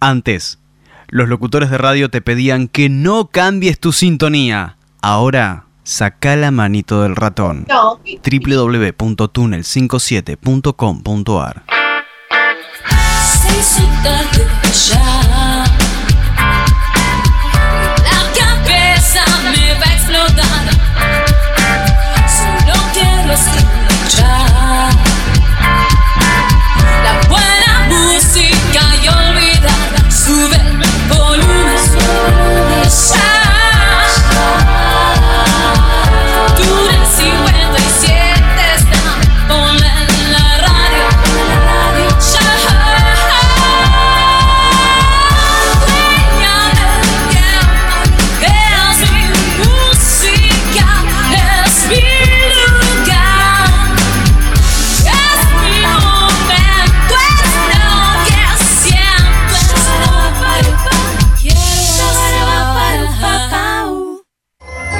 Antes, los locutores de radio te pedían que no cambies tu sintonía. Ahora, saca la manito del ratón. No. www.tunnel57.com.ar Ya.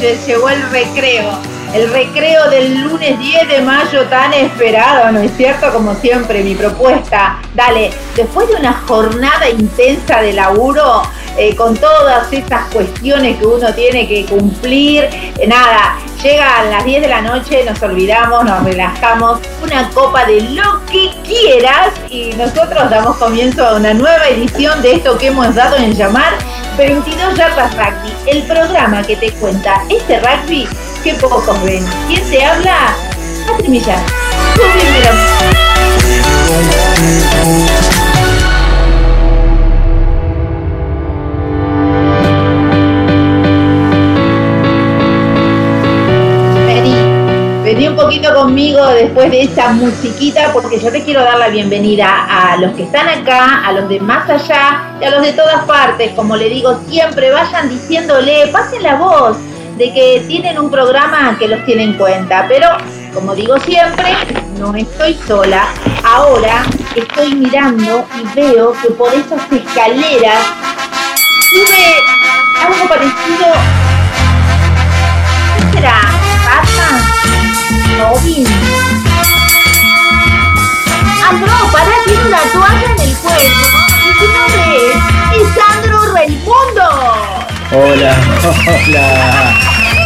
Llegó el recreo. El recreo del lunes 10 de mayo tan esperado, ¿no es cierto? Como siempre, mi propuesta. Dale, después de una jornada intensa de laburo, eh, con todas estas cuestiones que uno tiene que cumplir, eh, nada, llegan las 10 de la noche, nos olvidamos, nos relajamos, una copa de lo que quieras y nosotros damos comienzo a una nueva edición de esto que hemos dado en llamar 22 Yardas Rugby, el programa que te cuenta este rugby que pocos ven. ¿Quién te habla? Patri conmigo después de esa musiquita porque yo te quiero dar la bienvenida a los que están acá, a los de más allá y a los de todas partes. Como le digo siempre, vayan diciéndole, pasen la voz de que tienen un programa que los tiene en cuenta. Pero, como digo siempre, no estoy sola. Ahora estoy mirando y veo que por esas escaleras sube algo parecido. ¿Qué será? Robin. Pará, tiene una toalla en el cuello. ¿Y qué nombre es? ¡Es Sandro Raimundo! Hola, hola.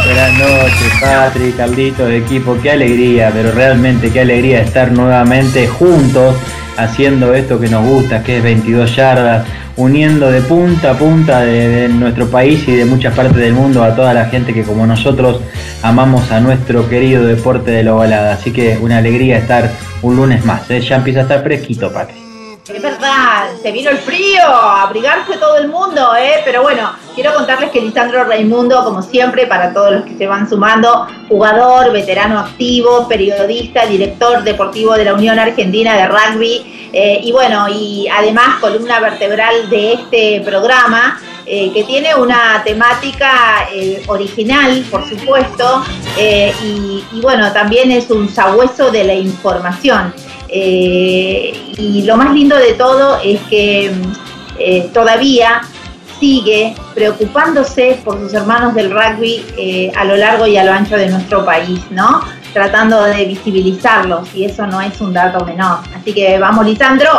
Buenas noches, Patrick, Carlitos, equipo. Qué alegría, pero realmente qué alegría estar nuevamente juntos haciendo esto que nos gusta, que es 22 yardas, uniendo de punta a punta de, nuestro país y de muchas partes del mundo a toda la gente que como nosotros amamos a nuestro querido deporte de la ovalada. Así que una alegría estar un lunes más. ¿eh? Ya empieza a estar fresquito, Patrick. Es verdad, se vino el frío, abrigarse todo el mundo, ¿eh? Pero bueno, quiero contarles que Lisandro Raimundo, como siempre, para todos los que se van sumando, jugador, veterano activo, periodista, director deportivo de la Unión Argentina de Rugby, eh, y bueno, y además columna vertebral de este programa, eh, que tiene una temática eh, original, por supuesto, y bueno, también es un sabueso de la información. Eh, y lo más lindo de todo es que eh, todavía sigue preocupándose por sus hermanos del rugby eh, a lo largo y a lo ancho de nuestro país, ¿no? Tratando de visibilizarlos y eso no es un dato menor. Así que vamos, Lisandro,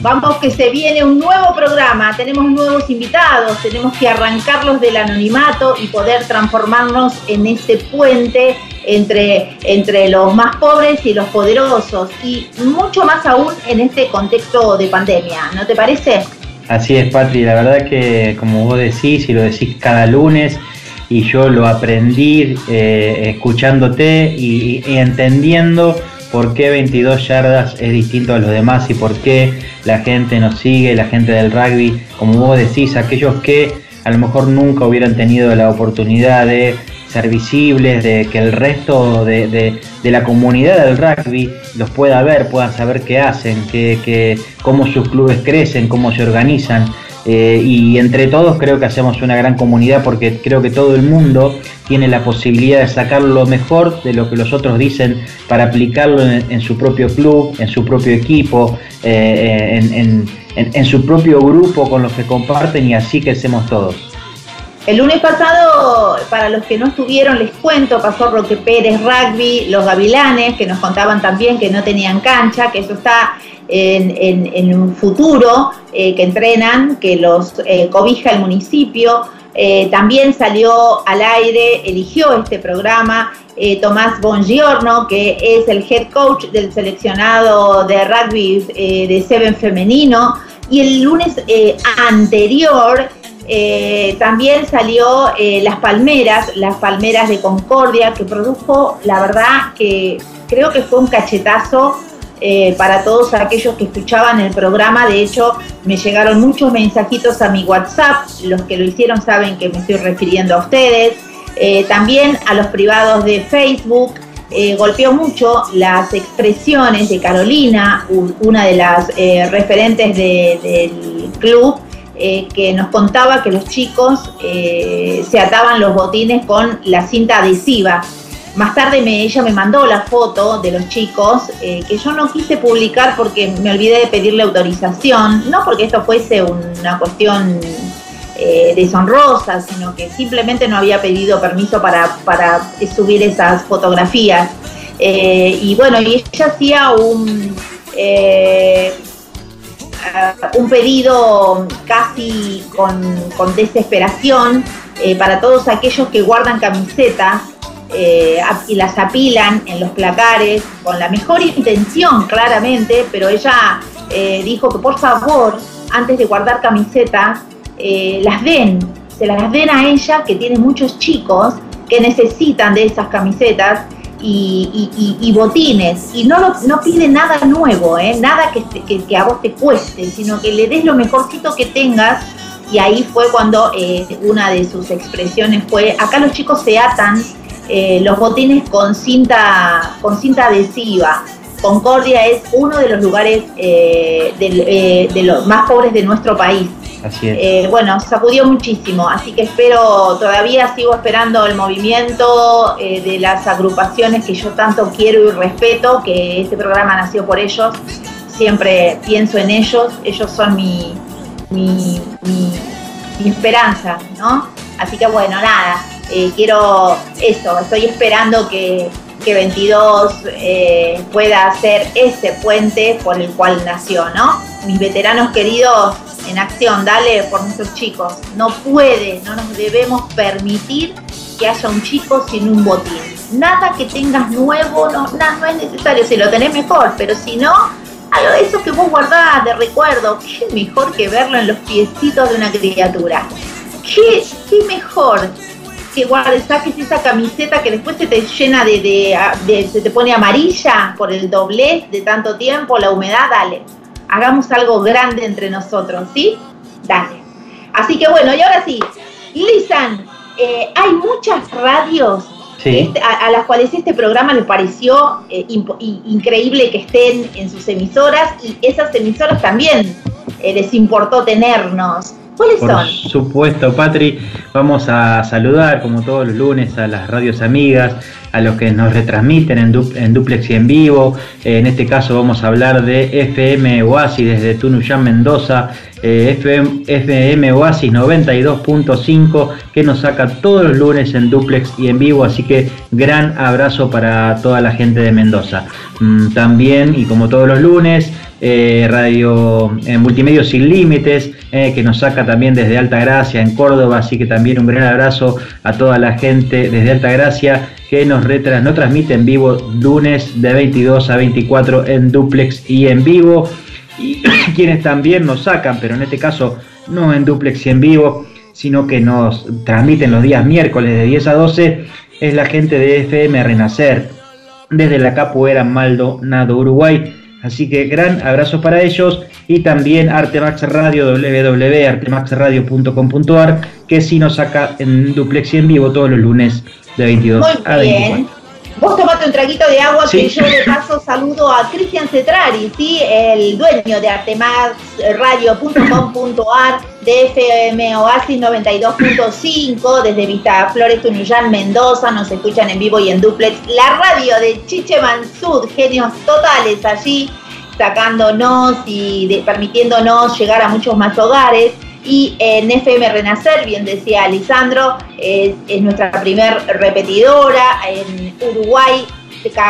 Vamos que se viene un nuevo programa, tenemos nuevos invitados, tenemos que arrancarlos del anonimato y poder transformarnos en ese puente entre, entre los más pobres y los poderosos y mucho más aún en este contexto de pandemia, ¿no te parece? Así es, Patri, la verdad que como vos decís y lo decís cada lunes, y yo lo aprendí eh, escuchándote y, y entendiendo por qué 22 yardas es distinto a los demás y por qué la gente nos sigue, la gente del rugby, como vos decís, aquellos que a lo mejor nunca hubieran tenido la oportunidad de ser visibles, de que el resto de, la comunidad del rugby los pueda ver, puedan saber qué hacen, que, cómo sus clubes crecen, cómo se organizan. Eh, y entre todos creo que hacemos una gran comunidad porque creo que todo el mundo tiene la posibilidad de sacar lo mejor de lo que los otros dicen para aplicarlo en, su propio club, en su propio equipo, eh, en, en su propio grupo con los que comparten y así que hacemos todos. El lunes pasado, para los que no estuvieron, les cuento, pasó Roque Pérez Rugby, los Gavilanes, que nos contaban también que no tenían cancha, que eso está en, un futuro, eh, que entrenan, que los eh, cobija el municipio. Eh, también salió al aire, eligió este programa Tomás Bongiorno, que es el head coach del seleccionado de rugby de Seven femenino. Y el lunes anterior eh, también salió eh, Las Palmeras, Las Palmeras de Concordia, que produjo, la verdad, que creo que fue un cachetazo eh, para todos aquellos que escuchaban el programa. De hecho, me llegaron muchos mensajitos a mi WhatsApp. Los que lo hicieron saben que me estoy refiriendo a ustedes. también a los privados de Facebook. golpeó mucho las expresiones de Carolina, una de las referentes del club, eh, que nos contaba que los chicos eh, se ataban los botines con la cinta adhesiva. Más tarde ella me mandó la foto de los chicos, eh, que yo no quise publicar porque me olvidé de pedirle autorización, no porque esto fuese una cuestión deshonrosa, sino que simplemente no había pedido permiso para, para subir esas fotografías. y bueno, ella hacía un un pedido casi con, desesperación eh, para todos aquellos que guardan camisetas eh, y las apilan en los placares con la mejor intención, claramente, pero ella eh, dijo que por favor, antes de guardar camisetas, las den, se las den a ella, que tiene muchos chicos que necesitan de esas camisetas y, botines. Y no, no pide nada nuevo, ¿eh? nada que, que, a vos te cueste, sino que le des lo mejorcito que tengas. Y ahí fue cuando eh, una de sus expresiones fue, acá los chicos se atan eh, los botines con cinta, con cinta adhesiva. Concordia es uno de los lugares de, de los más pobres de nuestro país. Eh, bueno, sacudió muchísimo, así que espero, todavía sigo esperando el movimiento eh, de las agrupaciones que yo tanto quiero y respeto, que este programa nació por ellos, siempre pienso en ellos, ellos son mi, mi, esperanza, ¿no? Así que bueno, nada, eh, quiero eso, estoy esperando que, que 22 pueda ser ese puente por el cual nació, ¿no? Mis veteranos queridos en acción, dale por nuestros chicos. No puede, no nos debemos permitir que haya un chico sin un botín. Nada que tengas nuevo, no, no es necesario. Si lo tenés mejor, pero si no, eso que vos guardás de recuerdo, qué mejor que verlo en los piecitos de una criatura. Qué, qué mejor que guardes, saques esa camiseta que después se te llena de, de, de, se te pone amarilla por el doblez de tanto tiempo, la humedad, dale hagamos algo grande entre nosotros, ¿sí? Dale. Así que bueno, y ahora sí, Lisan, eh, hay muchas radios este, a, las cuales este programa les pareció eh, increíble que estén en sus emisoras y esas emisoras también eh, les importó tenernos. ¿Cuáles Por son? supuesto, Patri, vamos a saludar como todos los lunes a las radios amigas, a los que nos retransmiten en, du- en duplex y en vivo. Eh, en este caso vamos a hablar de FM Oasis desde Tunuyán, Mendoza, eh, FM, FM Oasis 92.5 que nos saca todos los lunes en duplex y en vivo, así que gran abrazo para toda la gente de Mendoza. Mm, también, y como todos los lunes, eh, Radio eh, Multimedios Sin Límites, eh, que nos saca también desde Alta Gracia en Córdoba, así que también un gran abrazo a toda la gente desde Alta Gracia que nos, retras, nos transmite en vivo lunes de 22 a 24 en duplex y en vivo, y quienes también nos sacan, pero en este caso no en duplex y en vivo, sino que nos transmiten los días miércoles de 10 a 12, es la gente de FM Renacer, desde la Capoeira Maldonado, Uruguay. Así que gran abrazo para ellos y también Artemax Radio, www.artemaxradio.com.ar, que sí nos saca en duplex y en vivo todos los lunes de 22 Muy a 24. bien. Vos tomate un traguito de agua Sí. que yo de paso saludo a Cristian Cetrari, ¿sí? el dueño de artemaxradio.com.ar de FM Oasis 92.5 desde Vista Flores, Tunuyán, Mendoza, nos escuchan en vivo y en duplex. La radio de Chiche Mansud, genios totales allí, sacándonos y de- permitiéndonos llegar a muchos más hogares. Y en FM Renacer, bien decía Lisandro, es, es nuestra primer repetidora en Uruguay,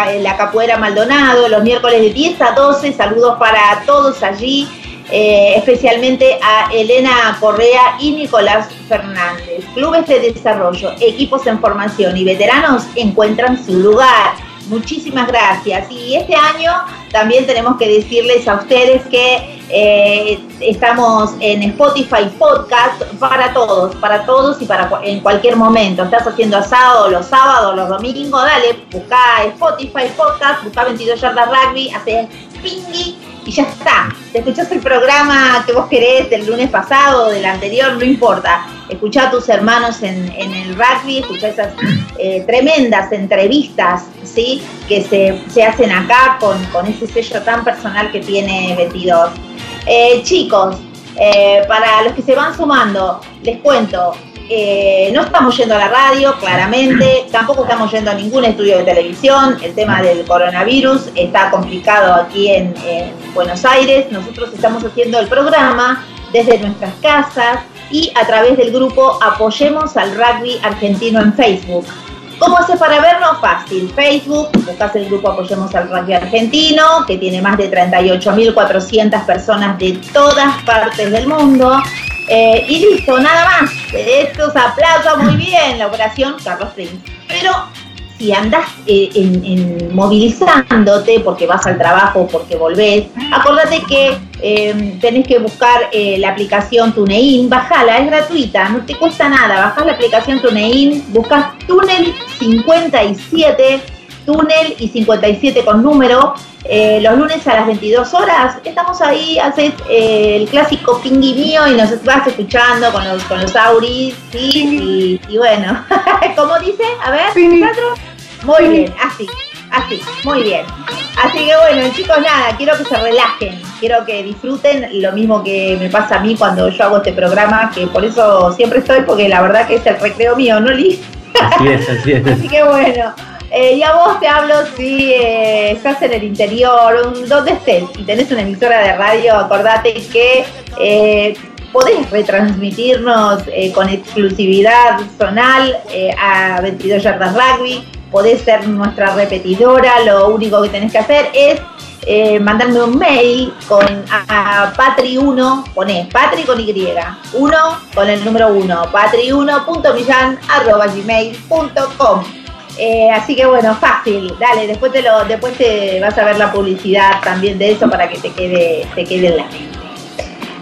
en la Capoeira Maldonado, los miércoles de 10 a 12. Saludos para todos allí, eh, especialmente a Elena Correa y Nicolás Fernández. Clubes de desarrollo, equipos en formación y veteranos encuentran su lugar. Muchísimas gracias. Y este año también tenemos que decirles a ustedes que eh, estamos en Spotify Podcast para todos, para todos y para en cualquier momento. Estás haciendo asado los sábados, los domingos, dale, busca Spotify Podcast, busca 22 yardas rugby, haces pingui y ya está. Te escuchás el programa que vos querés del lunes pasado, del anterior, no importa. Escuchá a tus hermanos en, en el rugby, escuchá esas eh, tremendas entrevistas ¿sí? que se, se hacen acá con, con ese sello tan personal que tiene 22. Eh, chicos, eh, para los que se van sumando, les cuento, eh, no estamos yendo a la radio, claramente, tampoco estamos yendo a ningún estudio de televisión, el tema del coronavirus está complicado aquí en, en Buenos Aires, nosotros estamos haciendo el programa desde nuestras casas y a través del grupo Apoyemos al Rugby Argentino en Facebook. ¿Cómo haces para vernos? Fácil. Facebook, buscas el grupo Apoyemos al Rugby Argentino, que tiene más de 38.400 personas de todas partes del mundo. Eh, y listo, nada más. Estos aplausos, muy bien, la operación Carlos Prince. Pero si andás eh, en, movilizándote porque vas al trabajo, porque volvés, acordate que eh, tenés que buscar eh, la aplicación TuneIn, bajala, es gratuita, no te cuesta nada, bajás la aplicación TuneIn, buscas Túnel 57, Túnel y 57 con número, eh, los lunes a las 22 horas, estamos ahí, haces eh, el clásico pingui mío y nos vas escuchando con los, con los auris, ¿sí? Y, y bueno, ¿cómo dice? A ver, Sandro. Muy bien, así, así, muy bien. Así que bueno, chicos, nada, quiero que se relajen, quiero que disfruten lo mismo que me pasa a mí cuando yo hago este programa, que por eso siempre estoy, porque la verdad que es el recreo mío, ¿no, Liz? Así es, así es. Así que bueno, eh, y a vos te hablo si eh, estás en el interior, donde estés, y tenés una emisora de radio, acordate que eh, podés retransmitirnos eh, con exclusividad zonal a 22 Yardas Rugby, podés ser nuestra repetidora, lo único que tenés que hacer es mandarme un mail con a, a patri1, poné patri con y, 1 con el número 1, patri1.millan arroba gmail.com. Eh, así que bueno, fácil, dale, después te lo, después te vas a ver la publicidad también de eso para que te quede, te quede en la mente.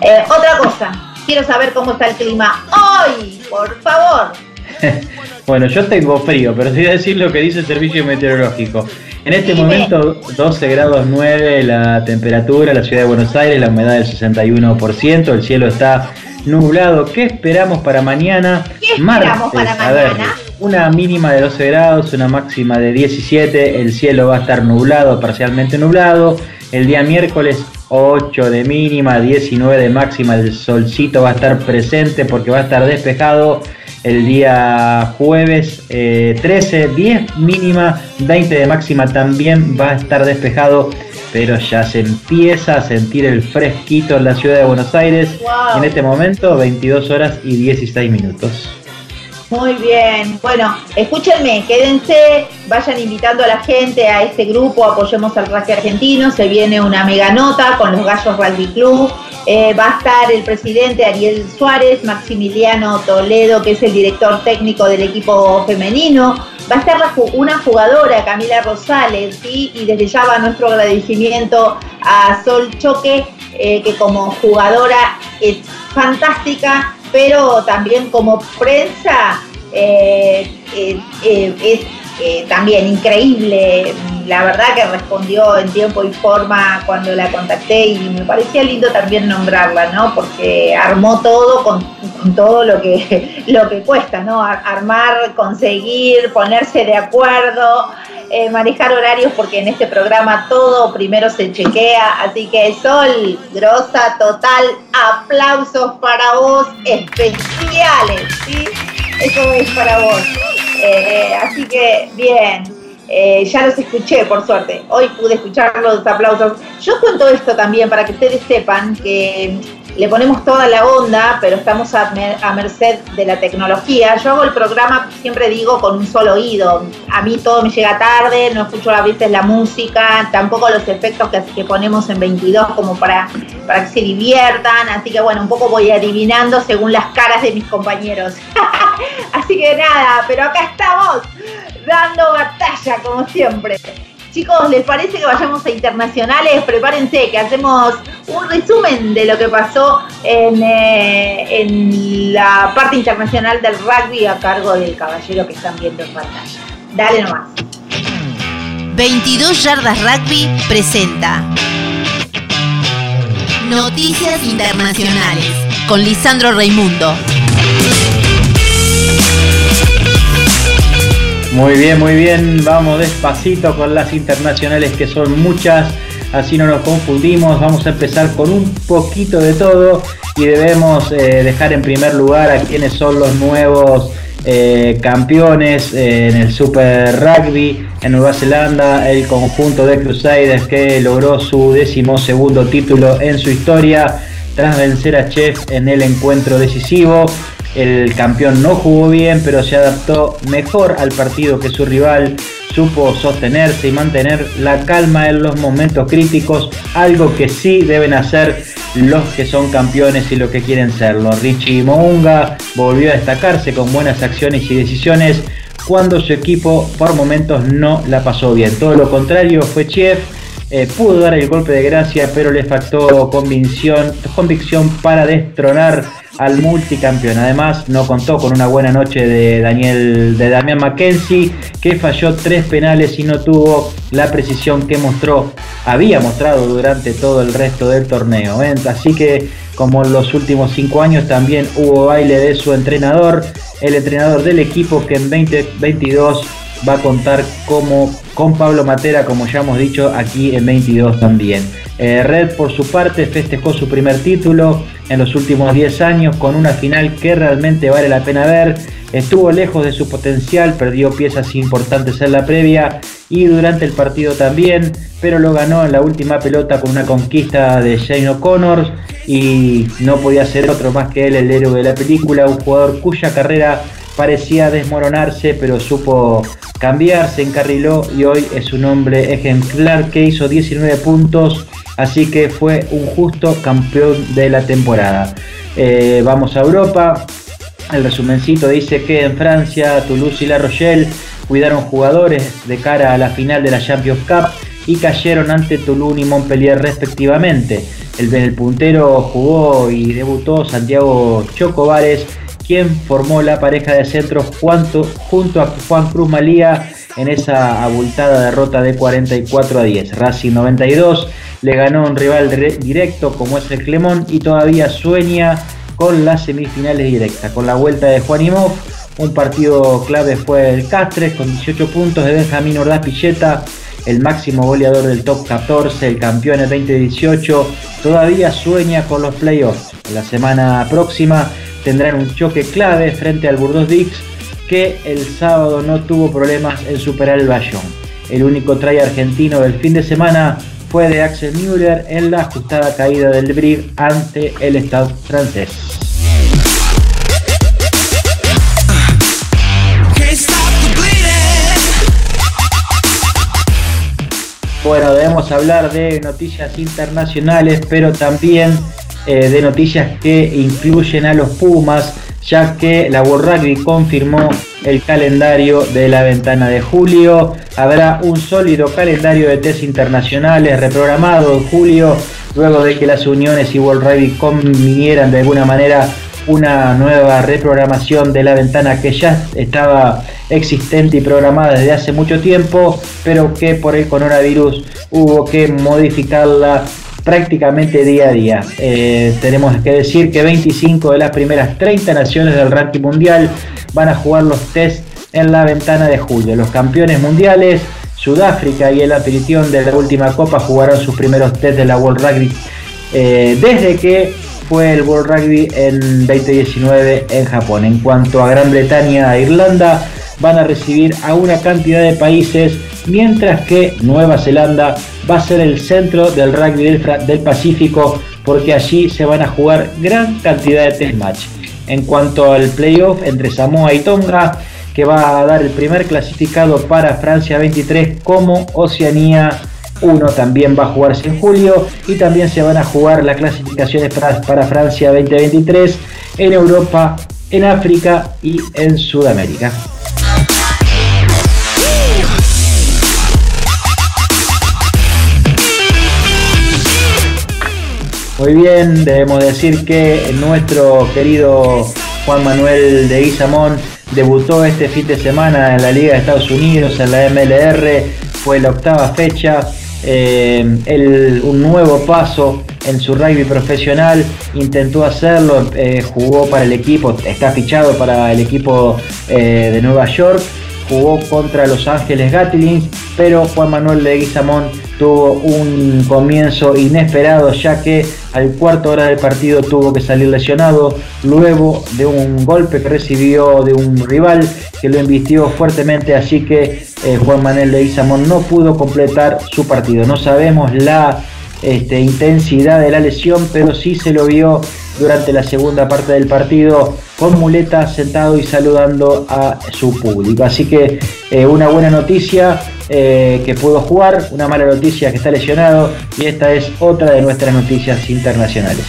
Eh, otra cosa, quiero saber cómo está el clima hoy, por favor. Bueno, yo tengo frío, pero te voy a decir lo que dice el servicio meteorológico. En este Dime. momento 12 grados 9 la temperatura, la ciudad de Buenos Aires, la humedad del 61%, el cielo está nublado. ¿Qué esperamos para mañana? ¿Qué esperamos para mañana? Una mínima de 12 grados, una máxima de 17, el cielo va a estar nublado, parcialmente nublado. El día miércoles 8 de mínima, 19 de máxima. El solcito va a estar presente porque va a estar despejado el día jueves 13, 10 mínima, 20 de máxima también va a estar despejado, pero ya se empieza a sentir el fresquito en la ciudad de Buenos Aires. Wow. En este momento 22 horas y 16 minutos. Muy bien, bueno, escúchenme, quédense, vayan invitando a la gente a este grupo, apoyemos al rugby argentino, se viene una mega nota con los Gallos Rugby Club, eh, va a estar el presidente Ariel Suárez, Maximiliano Toledo, que es el director técnico del equipo femenino, va a estar una jugadora, Camila Rosales, y desde ya va nuestro agradecimiento a Sol Choque, eh, que como jugadora es fantástica, pero también como prensa eh, eh, eh, es también increíble. La verdad que respondió en tiempo y forma cuando la contacté y me parecía lindo también nombrarla, ¿no? Porque armó todo con, con todo lo que, lo que cuesta, ¿no? Ar- Armar, conseguir, ponerse de acuerdo, eh, manejar horarios, porque en este programa todo primero se chequea. Así que Sol, grosa total, aplausos para vos especiales, ¿sí? Eso es para vos. Eh, así que, bien. Eh, ya los escuché, por suerte. Hoy pude escuchar los aplausos. Yo cuento esto también para que ustedes sepan que le ponemos toda la onda, pero estamos a, mer- a merced de la tecnología. Yo hago el programa, siempre digo, con un solo oído. A mí todo me llega tarde, no escucho a veces la música, tampoco los efectos que, que ponemos en 22 como para, para que se diviertan. Así que bueno, un poco voy adivinando según las caras de mis compañeros. Así que nada, pero acá estamos dando batalla como siempre. Chicos, ¿les parece que vayamos a internacionales? Prepárense, que hacemos un resumen de lo que pasó en, eh, en la parte internacional del rugby a cargo del caballero que están viendo en pantalla. Dale nomás. 22 Yardas Rugby presenta Noticias Internacionales con Lisandro Raimundo. Muy bien, muy bien. Vamos despacito con las internacionales que son muchas. Así no nos confundimos. Vamos a empezar con un poquito de todo y debemos eh, dejar en primer lugar a quienes son los nuevos eh, campeones eh, en el Super Rugby en Nueva Zelanda. El conjunto de Crusaders que logró su decimosegundo título en su historia tras vencer a Chef en el encuentro decisivo. El campeón no jugó bien, pero se adaptó mejor al partido que su rival. Supo sostenerse y mantener la calma en los momentos críticos, algo que sí deben hacer los que son campeones y los que quieren serlo. Richie Mounga volvió a destacarse con buenas acciones y decisiones cuando su equipo por momentos no la pasó bien. Todo lo contrario fue Chef. Eh, pudo dar el golpe de gracia, pero le faltó convicción, convicción para destronar al multicampeón. Además, no contó con una buena noche de Daniel de Damián Mackenzie, que falló tres penales y no tuvo la precisión que mostró, había mostrado durante todo el resto del torneo. ¿eh? Así que, como en los últimos cinco años, también hubo baile de su entrenador, el entrenador del equipo que en 2022 va a contar como, con Pablo Matera, como ya hemos dicho, aquí en 22 también. Eh, Red, por su parte, festejó su primer título en los últimos 10 años con una final que realmente vale la pena ver. Estuvo lejos de su potencial, perdió piezas importantes en la previa y durante el partido también, pero lo ganó en la última pelota con una conquista de Shane O'Connor y no podía ser otro más que él, el héroe de la película, un jugador cuya carrera parecía desmoronarse, pero supo cambiar, se encarriló y hoy es un hombre ejemplar que hizo 19 puntos, así que fue un justo campeón de la temporada. Eh, vamos a Europa. El resumencito dice que en Francia, Toulouse y La Rochelle cuidaron jugadores de cara a la final de la Champions Cup y cayeron ante Toulon y Montpellier respectivamente. El, el puntero jugó y debutó Santiago Chocobares quien formó la pareja de centros junto, a Juan Cruz Malía en esa abultada derrota de 44 a 10. Racing 92 le ganó a un rival directo como es el Clemón y todavía sueña con las semifinales directas. Con la vuelta de Juan Imov, un partido clave fue el Castres con 18 puntos de Benjamín Ordaz Pilleta el máximo goleador del top 14, el campeón en 2018, todavía sueña con los playoffs. La semana próxima tendrán un choque clave frente al Burdos Dix que el sábado no tuvo problemas en superar el Bayón. El único try argentino del fin de semana fue de Axel Müller en la ajustada caída del Brig ante el Estado francés. Bueno, debemos hablar de noticias internacionales, pero también eh, de noticias que incluyen a los Pumas, ya que la World Rugby confirmó el calendario de la ventana de julio. Habrá un sólido calendario de test internacionales reprogramado en julio, luego de que las uniones y World Rugby convinieran de alguna manera una nueva reprogramación de la ventana que ya estaba existente y programada desde hace mucho tiempo, pero que por el coronavirus hubo que modificarla prácticamente día a día. Eh, tenemos que decir que 25 de las primeras 30 naciones del ranking mundial van a jugar los test en la ventana de julio. Los campeones mundiales, Sudáfrica y el anfitrión de la última copa jugarán sus primeros test de la World Rugby eh, desde que fue el World Rugby en 2019 en Japón. En cuanto a Gran Bretaña e Irlanda, van a recibir a una cantidad de países, mientras que Nueva Zelanda va a ser el centro del rugby del, Pacífico, porque allí se van a jugar gran cantidad de test match. En cuanto al playoff entre Samoa y Tonga, que va a dar el primer clasificado para Francia 23 como Oceanía 1 también va a jugarse en julio y también se van a jugar las clasificaciones para Francia 2023 en Europa, en África y en Sudamérica. Muy bien, debemos decir que nuestro querido Juan Manuel de Guizamón debutó este fin de semana en la Liga de Estados Unidos, en la MLR, fue la octava fecha, eh, un nuevo paso en su rugby profesional, intentó hacerlo, eh, jugó para el equipo, está fichado para el equipo eh, de Nueva York, jugó contra Los Ángeles Gatlings, pero Juan Manuel de Guizamón tuvo un comienzo inesperado ya que al cuarto hora del partido tuvo que salir lesionado luego de un golpe que recibió de un rival que lo invistió fuertemente así que eh, Juan Manuel de Isamón no pudo completar su partido. No sabemos la este, intensidad de la lesión pero sí se lo vio durante la segunda parte del partido con muletas sentado y saludando a su público. Así que eh, una buena noticia eh, que pudo jugar, una mala noticia que está lesionado y esta es otra de nuestras noticias internacionales.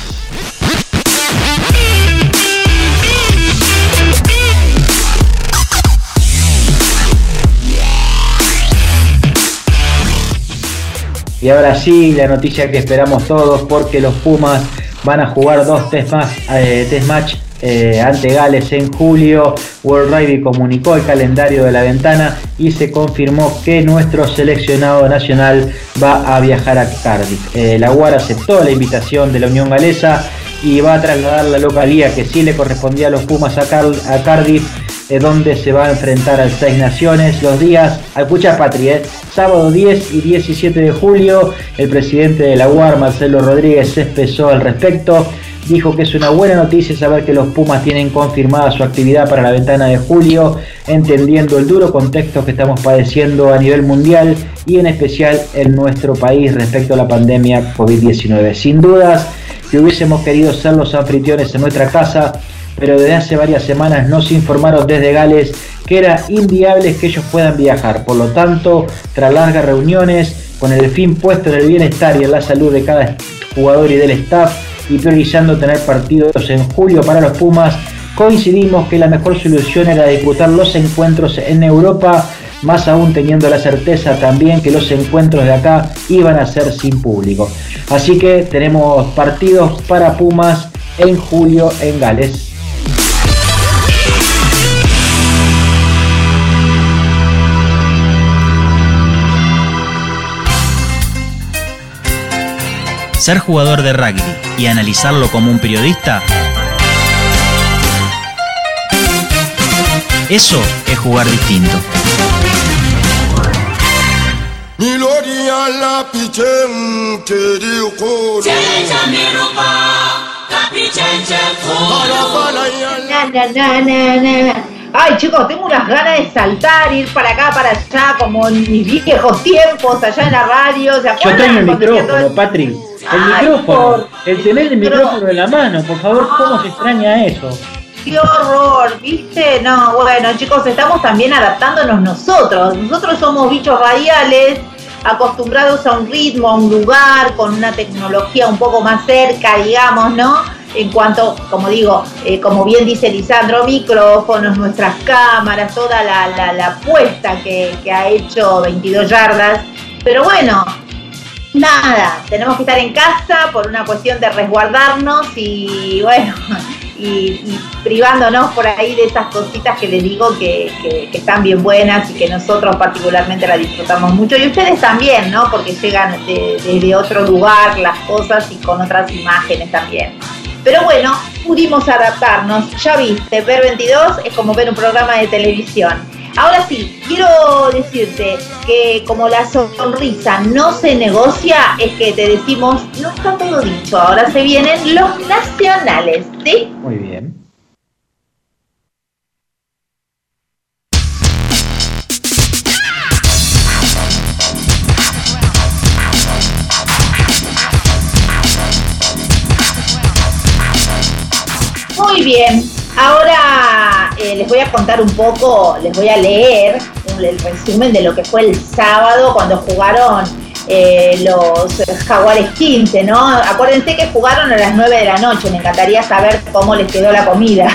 Y ahora sí, la noticia que esperamos todos porque los Pumas van a jugar dos test, más, eh, test match eh, ante Gales en julio. World Rugby comunicó el calendario de la ventana y se confirmó que nuestro seleccionado nacional va a viajar a Cardiff. Eh, la UAR aceptó la invitación de la Unión Galesa y va a trasladar la localía que sí le correspondía a los Pumas a, a Cardiff donde se va a enfrentar al Seis Naciones los días, escucha Patria, sábado 10 y 17 de julio. El presidente de la UAR, Marcelo Rodríguez, se expresó al respecto. Dijo que es una buena noticia saber que los Pumas tienen confirmada su actividad para la ventana de julio, entendiendo el duro contexto que estamos padeciendo a nivel mundial y en especial en nuestro país respecto a la pandemia COVID-19. Sin dudas que hubiésemos querido ser los anfitriones en nuestra casa, pero desde hace varias semanas nos informaron desde Gales que era inviable que ellos puedan viajar. Por lo tanto, tras largas reuniones, con el fin puesto en el bienestar y en la salud de cada jugador y del staff, y priorizando tener partidos en julio para los Pumas, coincidimos que la mejor solución era disputar los encuentros en Europa, más aún teniendo la certeza también que los encuentros de acá iban a ser sin público. Así que tenemos partidos para Pumas en julio en Gales. Ser jugador de rugby y analizarlo como un periodista, eso es jugar distinto. Na, na, na, na, na. Ay, chicos, tengo unas ganas de saltar, ir para acá, para allá, como en mis viejos tiempos, allá en la radio. ¿se Yo tengo el micrófono, el- Patrick. El Ay, micrófono. El tener el micrófono en la mano, por favor, ¿cómo se extraña eso? ¡Qué horror! ¿Viste? No, bueno, chicos, estamos también adaptándonos nosotros. Nosotros somos bichos radiales, acostumbrados a un ritmo, a un lugar, con una tecnología un poco más cerca, digamos, ¿no? En cuanto, como digo, eh, como bien dice Lisandro, micrófonos, nuestras cámaras, toda la, la, la apuesta que, que ha hecho 22 yardas. Pero bueno, nada, tenemos que estar en casa por una cuestión de resguardarnos y bueno, y, privándonos por ahí de esas cositas que les digo que, están bien buenas y que nosotros particularmente la disfrutamos mucho y ustedes también, ¿no? Porque llegan de- desde otro lugar las cosas y con otras imágenes también. Pero bueno, pudimos adaptarnos. Ya viste, ver 22 es como ver un programa de televisión. Ahora sí, quiero decirte que como la sonrisa no se negocia, es que te decimos, no está todo dicho, ahora se vienen los nacionales, ¿sí? Muy bien. Muy bien, ahora eh, les voy a contar un poco, les voy a leer el resumen de lo que fue el sábado cuando jugaron eh, los Jaguares 15, ¿no? Acuérdense que jugaron a las 9 de la noche, me encantaría saber cómo les quedó la comida.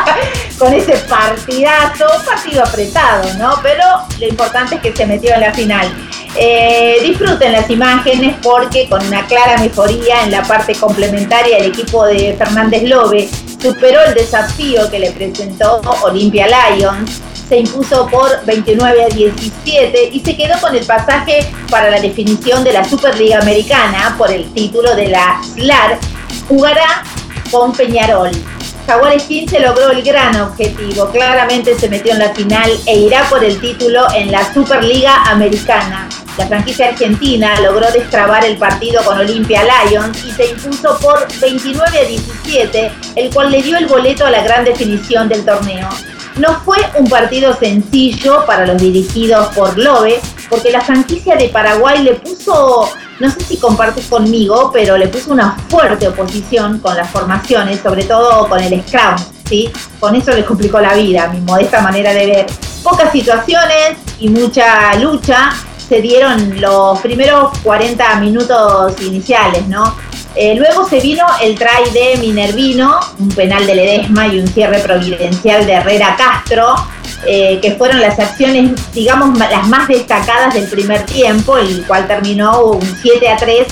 Con ese partidazo, partido apretado, ¿no? Pero lo importante es que se metió en la final. Eh, disfruten las imágenes porque con una clara mejoría en la parte complementaria el equipo de Fernández Lobe superó el desafío que le presentó Olimpia Lions, se impuso por 29 a 17 y se quedó con el pasaje para la definición de la Superliga Americana por el título de la SLAR. Jugará con Peñarol. Jaguares 15 logró el gran objetivo, claramente se metió en la final e irá por el título en la Superliga Americana. La franquicia argentina logró destrabar el partido con Olimpia Lions y se impuso por 29 a 17, el cual le dio el boleto a la gran definición del torneo. No fue un partido sencillo para los dirigidos por Lobe, porque la franquicia de Paraguay le puso, no sé si compartes conmigo, pero le puso una fuerte oposición con las formaciones, sobre todo con el Scrum, ¿sí? Con eso le complicó la vida, mi modesta manera de ver. Pocas situaciones y mucha lucha se dieron los primeros 40 minutos iniciales, ¿no? Eh, luego se vino el try de Minervino, un penal de Ledesma y un cierre providencial de Herrera Castro, eh, que fueron las acciones, digamos, las más destacadas del primer tiempo, el cual terminó un 7 a 3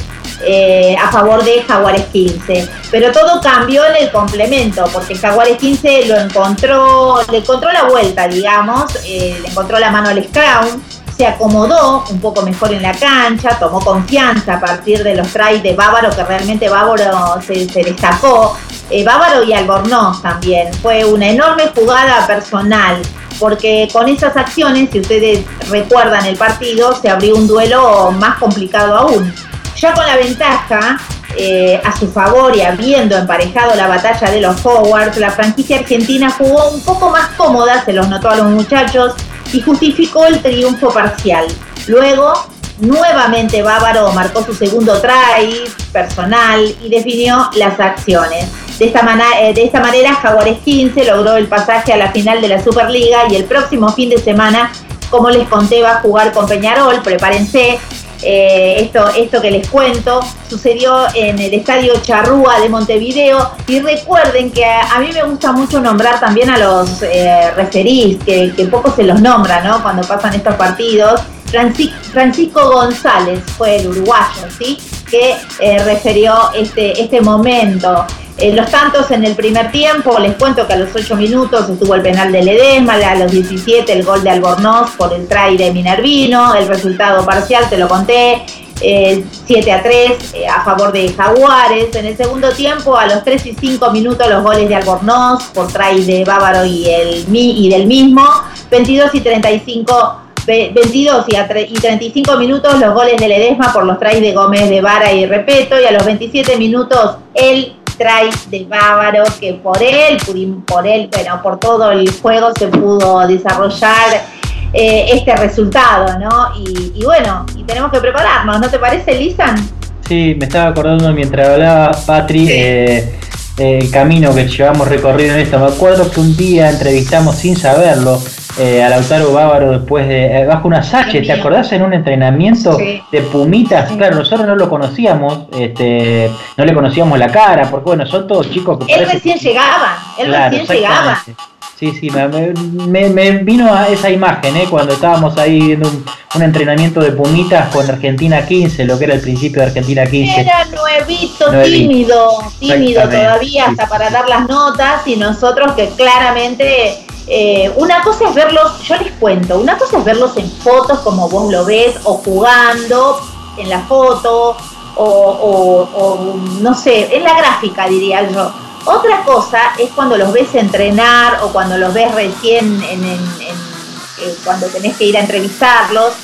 eh, a favor de Jaguares 15. Pero todo cambió en el complemento, porque Jaguares 15 lo encontró, le encontró la vuelta, digamos, le encontró la mano al Scrum, se acomodó un poco mejor en la cancha, tomó confianza a partir de los tries de Bávaro, que realmente Bávaro se, destacó. Eh, Bávaro y Albornoz también. Fue una enorme jugada personal, porque con esas acciones, si ustedes recuerdan el partido, se abrió un duelo más complicado aún. Ya con la ventaja eh, a su favor y habiendo emparejado la batalla de los forwards, la franquicia argentina jugó un poco más cómoda, se los notó a los muchachos, y justificó el triunfo parcial. Luego, nuevamente Bávaro marcó su segundo try personal y definió las acciones. De esta, eh, de esta manera, Jaguares 15 logró el pasaje a la final de la Superliga y el próximo fin de semana, como les conté, va a jugar con Peñarol. Prepárense. Eh, esto, esto que les cuento sucedió en el estadio Charrúa de Montevideo y recuerden que a, mí me gusta mucho nombrar también a los eh, referís, que, poco se los nombra ¿no? cuando pasan estos partidos. Franci- Francisco González fue el uruguayo, ¿sí? Que eh, referió este, este momento. Eh, los tantos en el primer tiempo, les cuento que a los 8 minutos estuvo el penal de Ledesma, a los 17 el gol de Albornoz por el try de Minervino, el resultado parcial te lo conté, eh, 7 a 3 eh, a favor de Jaguares. En el segundo tiempo, a los 3 y 5 minutos, los goles de Albornoz por try de Bávaro y, el, y del mismo, 22 y 35 ve- 22 y, a tre- y 35 minutos los goles de Ledesma por los tries de Gómez de Vara y Repeto, y a los 27 minutos el try de Bávaro, que por él, por él, bueno, por todo el juego se pudo desarrollar eh, este resultado, ¿no? Y, y bueno, y tenemos que prepararnos, ¿no te parece, Lisan? Sí, me estaba acordando mientras hablaba Patri eh, el camino que llevamos recorrido en esto. Me acuerdo que un día entrevistamos sin saberlo eh, a Lautaro Bávaro después de eh, bajo una sache, ¿te acordás en un entrenamiento Sí. de Pumitas? Claro, nosotros no lo conocíamos, este, no le conocíamos la cara, porque bueno, son todos chicos que Él recién llegaba, él Claro, recién llegaba. Sí, sí, me, me- me vino a esa imagen, ¿eh? cuando estábamos ahí viendo un, un entrenamiento de Pumitas con Argentina 15, lo que era el principio de Argentina 15. Era nuevito, Nuevito. tímido, tímido todavía sí. hasta para dar las notas y nosotros que claramente eh, una cosa es verlos, yo les cuento, una cosa es verlos en fotos como vos lo ves o jugando en la foto o, no sé, en la gráfica diría yo. Otra cosa es cuando los ves entrenar o cuando los ves recién eh, cuando tenés que ir a entrevistarlos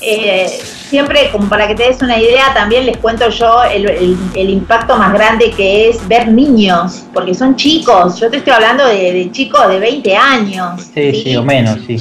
eh, siempre, como para que te des una idea, también les cuento yo el, el- el impacto más grande que es ver niños, porque son chicos. Yo te estoy hablando de, de chicos de 20 años. Sí, sí, o menos, sí.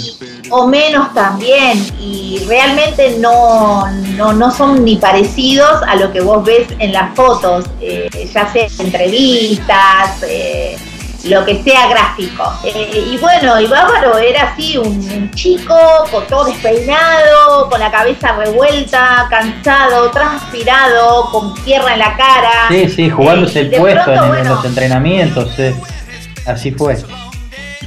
o menos también y realmente no, no, no son ni parecidos a lo que vos ves en las fotos, eh, ya sea entrevistas, eh, lo que sea gráfico. Eh, y bueno, y Bárbaro era así, un, un chico con todo despeinado, con la cabeza revuelta, cansado, transpirado, con tierra en la cara. Sí, sí, jugándose Eh, el puesto pronto, en, los entrenamientos, sí. así fue.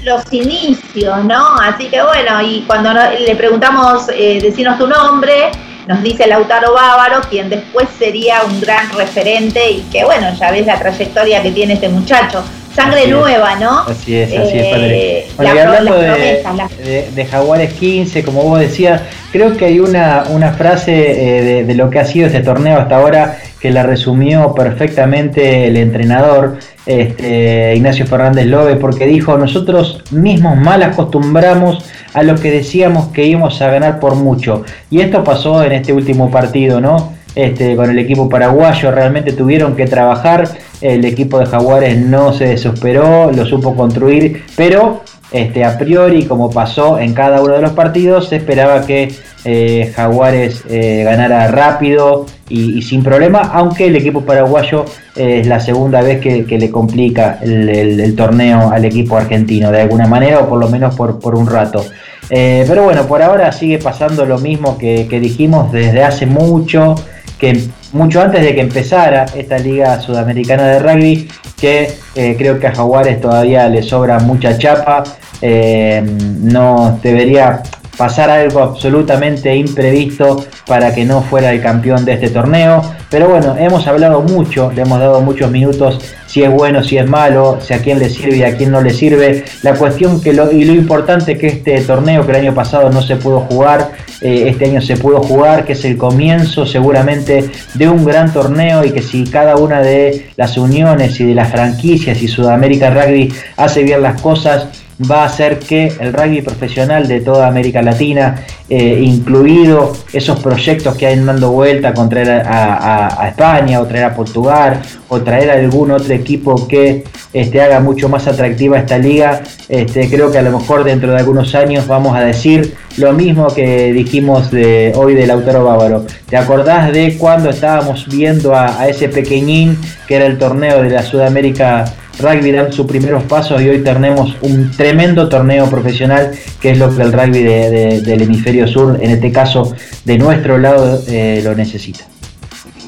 los inicios, ¿no? Así que bueno, y cuando no- le preguntamos, eh, decinos tu nombre, nos dice Lautaro Bávaro, quien después sería un gran referente y que bueno, ya ves la trayectoria que tiene este muchacho. Sangre Así es. nueva, ¿no? Así es, así es, Eh, padre. la Bueno, y hablando promesas, de- de Jaguares 15, como vos decías, creo que hay una, una frase eh, de, de lo que ha sido este torneo hasta ahora que la resumió perfectamente el entrenador este, Ignacio Fernández Lobe, porque dijo, nosotros mismos mal acostumbramos a lo que decíamos que íbamos a ganar por mucho. Y esto pasó en este último partido, ¿no? Este, con el equipo paraguayo realmente tuvieron que trabajar, el equipo de Jaguares no se desesperó, lo supo construir, pero este, a priori, como pasó en cada uno de los partidos, se esperaba que eh, Jaguares eh, ganara rápido y, sin problema, aunque el equipo paraguayo eh, es la segunda vez que, le complica el, torneo al equipo argentino, de alguna manera, o por lo menos por, un rato. Pero bueno, por ahora sigue pasando lo mismo que dijimos desde hace mucho, que mucho antes de que empezara esta liga sudamericana de rugby, que eh, creo que a Jaguares todavía le sobra mucha chapa, eh, no debería pasar algo absolutamente imprevisto para que no fuera el campeón de este torneo. Pero bueno, hemos hablado mucho, le hemos dado muchos minutos si es bueno, si es malo, si a quién le sirve y a quién no le sirve. La cuestión que lo, y lo importante que este torneo que el año pasado no se pudo jugar, eh, este año se pudo jugar, que es el comienzo seguramente de un gran torneo y que si cada una de las uniones y de las franquicias y Sudamérica Rugby hace bien las cosas, va a hacer que el rugby profesional de toda América Latina, eh, incluido esos proyectos que han dando vuelta con traer a, a- a España o traer a Portugal o traer a algún otro equipo que este, haga mucho más atractiva esta liga, este, creo que a lo mejor dentro de algunos años vamos a decir lo mismo que dijimos de hoy del Lautaro Bávaro. ¿Te acordás de cuando estábamos viendo a, a ese pequeñín que era el torneo de la Sudamérica rugby dan sus primeros pasos y hoy tenemos un tremendo torneo profesional que es lo que el rugby de- de- del hemisferio sur, en este caso de nuestro lado, eh, lo necesita.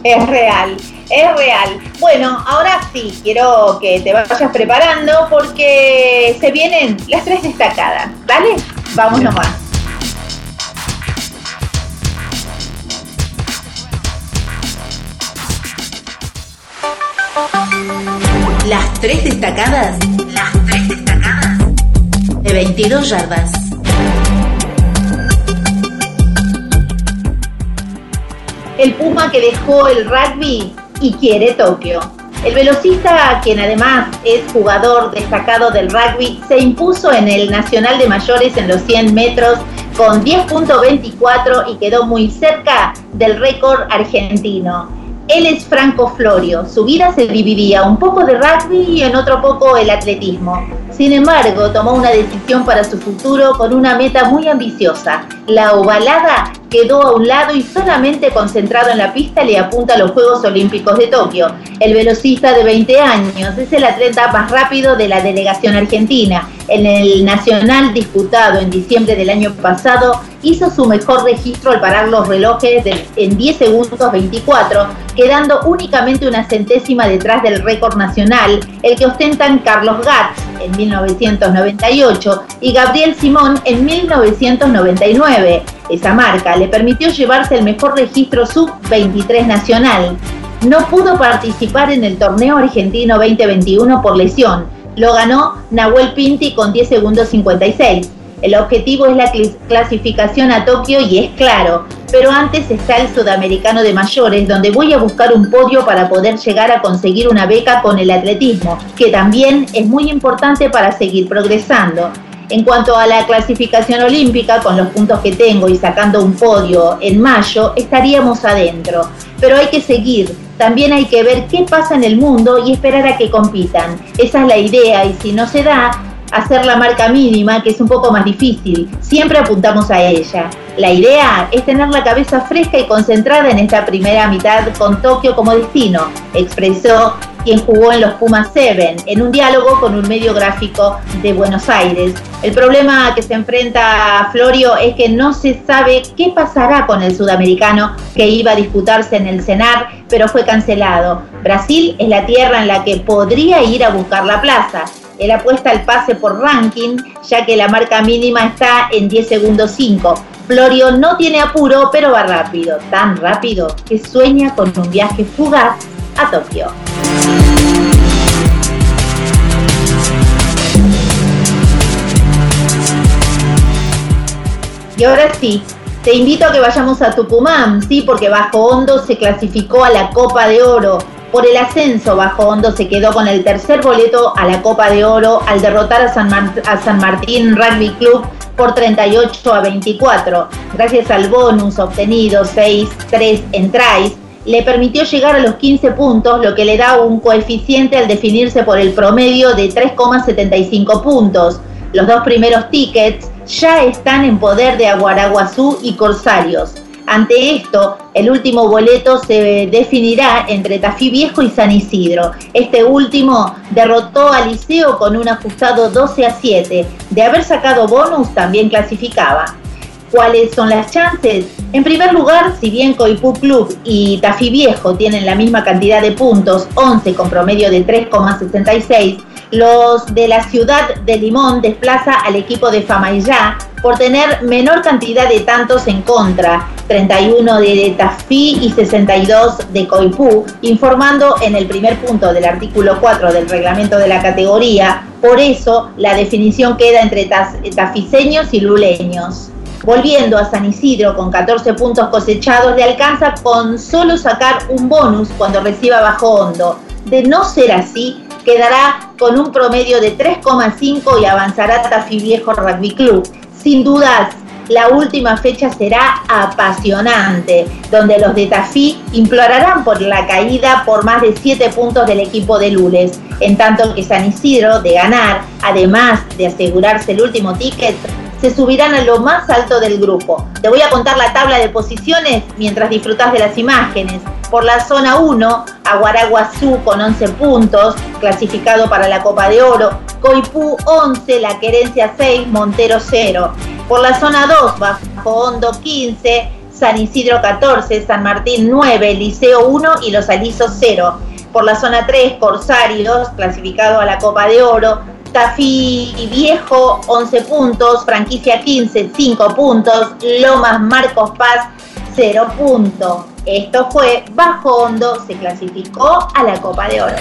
Es real, es real. Bueno, ahora sí, quiero que te vayas preparando porque se vienen las tres destacadas. ¿Dale? Vamos Bien. nomás. Las tres destacadas. Las tres destacadas. De 22 yardas. el Puma que dejó el rugby y quiere Tokio. El velocista, quien además es jugador destacado del rugby, se impuso en el Nacional de Mayores en los 100 metros con 10.24 y quedó muy cerca del récord argentino. Él es Franco Florio. Su vida se dividía un poco de rugby y en otro poco el atletismo. Sin embargo, tomó una decisión para su futuro con una meta muy ambiciosa. La ovalada quedó a un lado y solamente concentrado en la pista le apunta a los Juegos Olímpicos de Tokio. El velocista de 20 años es el atleta más rápido de la delegación argentina. En el nacional disputado en diciembre del año pasado, hizo su mejor registro al parar los relojes en 10 segundos 24, quedando únicamente una centésima detrás del récord nacional, el que ostentan Carlos Gatz en 1998 y Gabriel Simón en 1999. Esa marca le permitió llevarse el mejor registro sub-23 nacional. No pudo participar en el torneo argentino 2021 por lesión. Lo ganó Nahuel Pinti con 10 segundos 56. El objetivo es la clasificación a Tokio y es claro, pero antes está el sudamericano de mayores, donde voy a buscar un podio para poder llegar a conseguir una beca con el atletismo, que también es muy importante para seguir progresando. En cuanto a la clasificación olímpica, con los puntos que tengo y sacando un podio en mayo, estaríamos adentro. Pero hay que seguir, también hay que ver qué pasa en el mundo y esperar a que compitan. Esa es la idea y si no se da, hacer la marca mínima, que es un poco más difícil. Siempre apuntamos a ella. La idea es tener la cabeza fresca y concentrada en esta primera mitad con Tokio como destino, expresó quien jugó en los Pumas 7, en un diálogo con un medio gráfico de Buenos Aires. El problema que se enfrenta Florio es que no se sabe qué pasará con el sudamericano que iba a disputarse en el CENAR, pero fue cancelado. Brasil es la tierra en la que podría ir a buscar la plaza. Él apuesta el pase por ranking, ya que la marca mínima está en 10 segundos 5. Florio no tiene apuro, pero va rápido, tan rápido que sueña con un viaje fugaz a Tokio. Y ahora sí, te invito a que vayamos a Tucumán, sí, porque Bajo Hondo se clasificó a la Copa de Oro. Por el ascenso, Bajo Hondo se quedó con el tercer boleto a la Copa de Oro al derrotar a San, a San Martín Rugby Club por 38 a 24. Gracias al bonus obtenido 6-3 en tries, le permitió llegar a los 15 puntos, lo que le da un coeficiente al definirse por el promedio de 3,75 puntos. Los dos primeros tickets ya están en poder de Aguaraguazú y Corsarios. Ante esto, el último boleto se definirá entre Tafí Viejo y San Isidro. Este último derrotó a Liceo con un ajustado 12 a 7. De haber sacado bonus, también clasificaba. ¿Cuáles son las chances? En primer lugar, si bien Coipú Club y Tafí Viejo tienen la misma cantidad de puntos, 11 con promedio de 3,66, los de la ciudad de Limón desplaza al equipo de Famayá por tener menor cantidad de tantos en contra, 31 de Tafí y 62 de Coipú, informando en el primer punto del artículo 4 del reglamento de la categoría. Por eso la definición queda entre tafiseños y luleños. Volviendo a San Isidro con 14 puntos cosechados, le alcanza con solo sacar un bonus cuando reciba bajo hondo. De no ser así, quedará con un promedio de 3,5 y avanzará Tafí Viejo Rugby Club. Sin dudas, la última fecha será apasionante, donde los de Tafí implorarán por la caída por más de 7 puntos del equipo de Lules, en tanto que San Isidro, de ganar, además de asegurarse el último ticket, se subirán a lo más alto del grupo. Te voy a contar la tabla de posiciones mientras disfrutas de las imágenes. Por la zona 1, Aguaraguazú con 11 puntos, clasificado para la Copa de Oro. Coipú 11, La Querencia 6, Montero 0. Por la zona 2, Bajo Hondo 15, San Isidro 14, San Martín 9, Liceo 1 y Los Alisos 0. Por la zona 3, Corsarios, clasificado a la Copa de Oro. Tafí Viejo, 11 puntos. Franquicia 15, 5 puntos. Lomas Marcos Paz, 0 puntos. Esto fue Bajo Hondo, se clasificó a la Copa de Oro.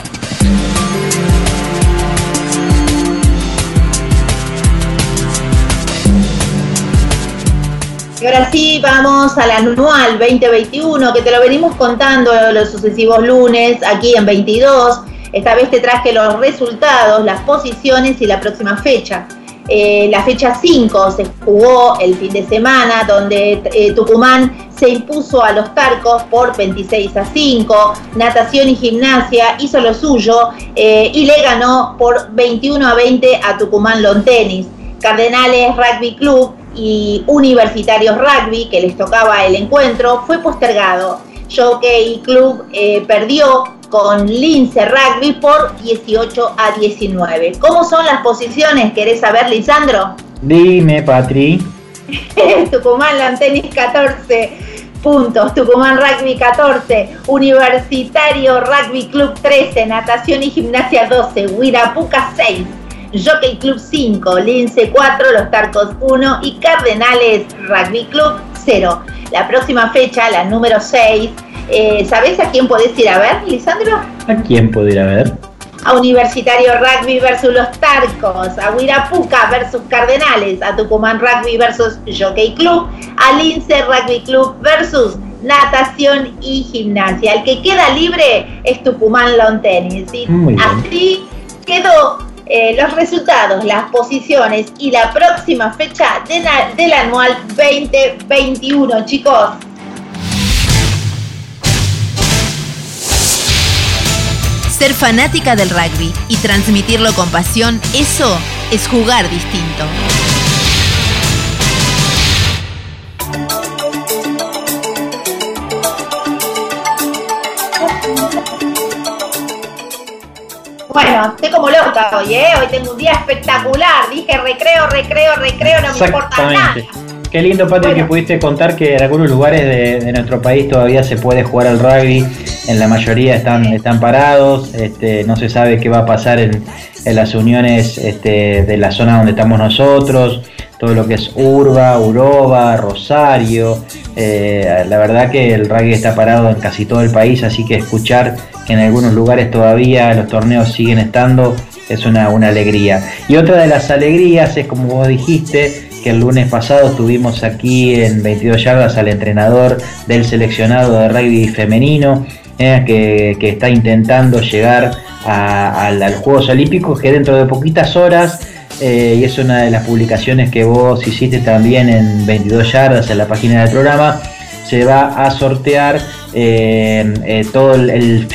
Y ahora sí, vamos al anual 2021, que te lo venimos contando los sucesivos lunes, aquí en 22. Esta vez te traje los resultados, las posiciones y la próxima fecha. Eh, la fecha 5 se jugó el fin de semana, donde eh, Tucumán se impuso a los Tarcos por 26 a 5. Natación y Gimnasia hizo lo suyo eh, y le ganó por 21 a 20 a Tucumán Long Tennis. Cardenales Rugby Club y Universitarios Rugby, que les tocaba el encuentro, fue postergado. Jockey Club perdió con Lince Rugby por 18 a 19. ¿Cómo son las posiciones? ¿Querés saber, Lisandro? Dime, Patri. Tucumán Lantenis 14 puntos, Tucumán Rugby 14, Universitario Rugby Club 13, Natación y Gimnasia 12, Huirapuca 6, Jockey Club 5, Lince 4, Los Tarcos 1 y Cardenales Rugby Club 0. La próxima fecha, la número 6, eh, ¿sabés a quién podés ir a ver, Lisandro? ¿A quién puedo ir a ver? A Universitario Rugby versus Los Tarcos, a Huirapuca versus Cardenales, a Tucumán Rugby versus Jockey Club, a Lince Rugby Club versus Natación y Gimnasia. El que queda libre es Tucumán Lawn Tennis. Así quedó eh, los resultados, las posiciones y la próxima fecha del anual 2021, chicos. Ser fanática del rugby y transmitirlo con pasión, eso es jugar distinto. Bueno, estoy como loca hoy, ¿eh? Hoy tengo un día espectacular. Dije recreo, recreo, recreo, no me importa nada. Qué lindo, Patrick, que pudiste contar que en algunos lugares de, nuestro país todavía se puede jugar al rugby. En la mayoría están, están parados. Este, no se sabe qué va a pasar en, las uniones este, de la zona donde estamos nosotros. Todo lo que es Urba, Uroba, Rosario. Eh, la verdad que el rugby está parado en casi todo el país, así que escuchar que en algunos lugares todavía los torneos siguen estando es una, una alegría. Y otra de las alegrías es, como vos dijiste, el lunes pasado tuvimos aquí en 22 yardas al entrenador del seleccionado de rugby femenino, eh, que, está intentando llegar a, los Juegos Olímpicos, que dentro de poquitas horas, eh, y es una de las publicaciones que vos hiciste también en 22 yardas en la página del programa, se va a sortear todo el, el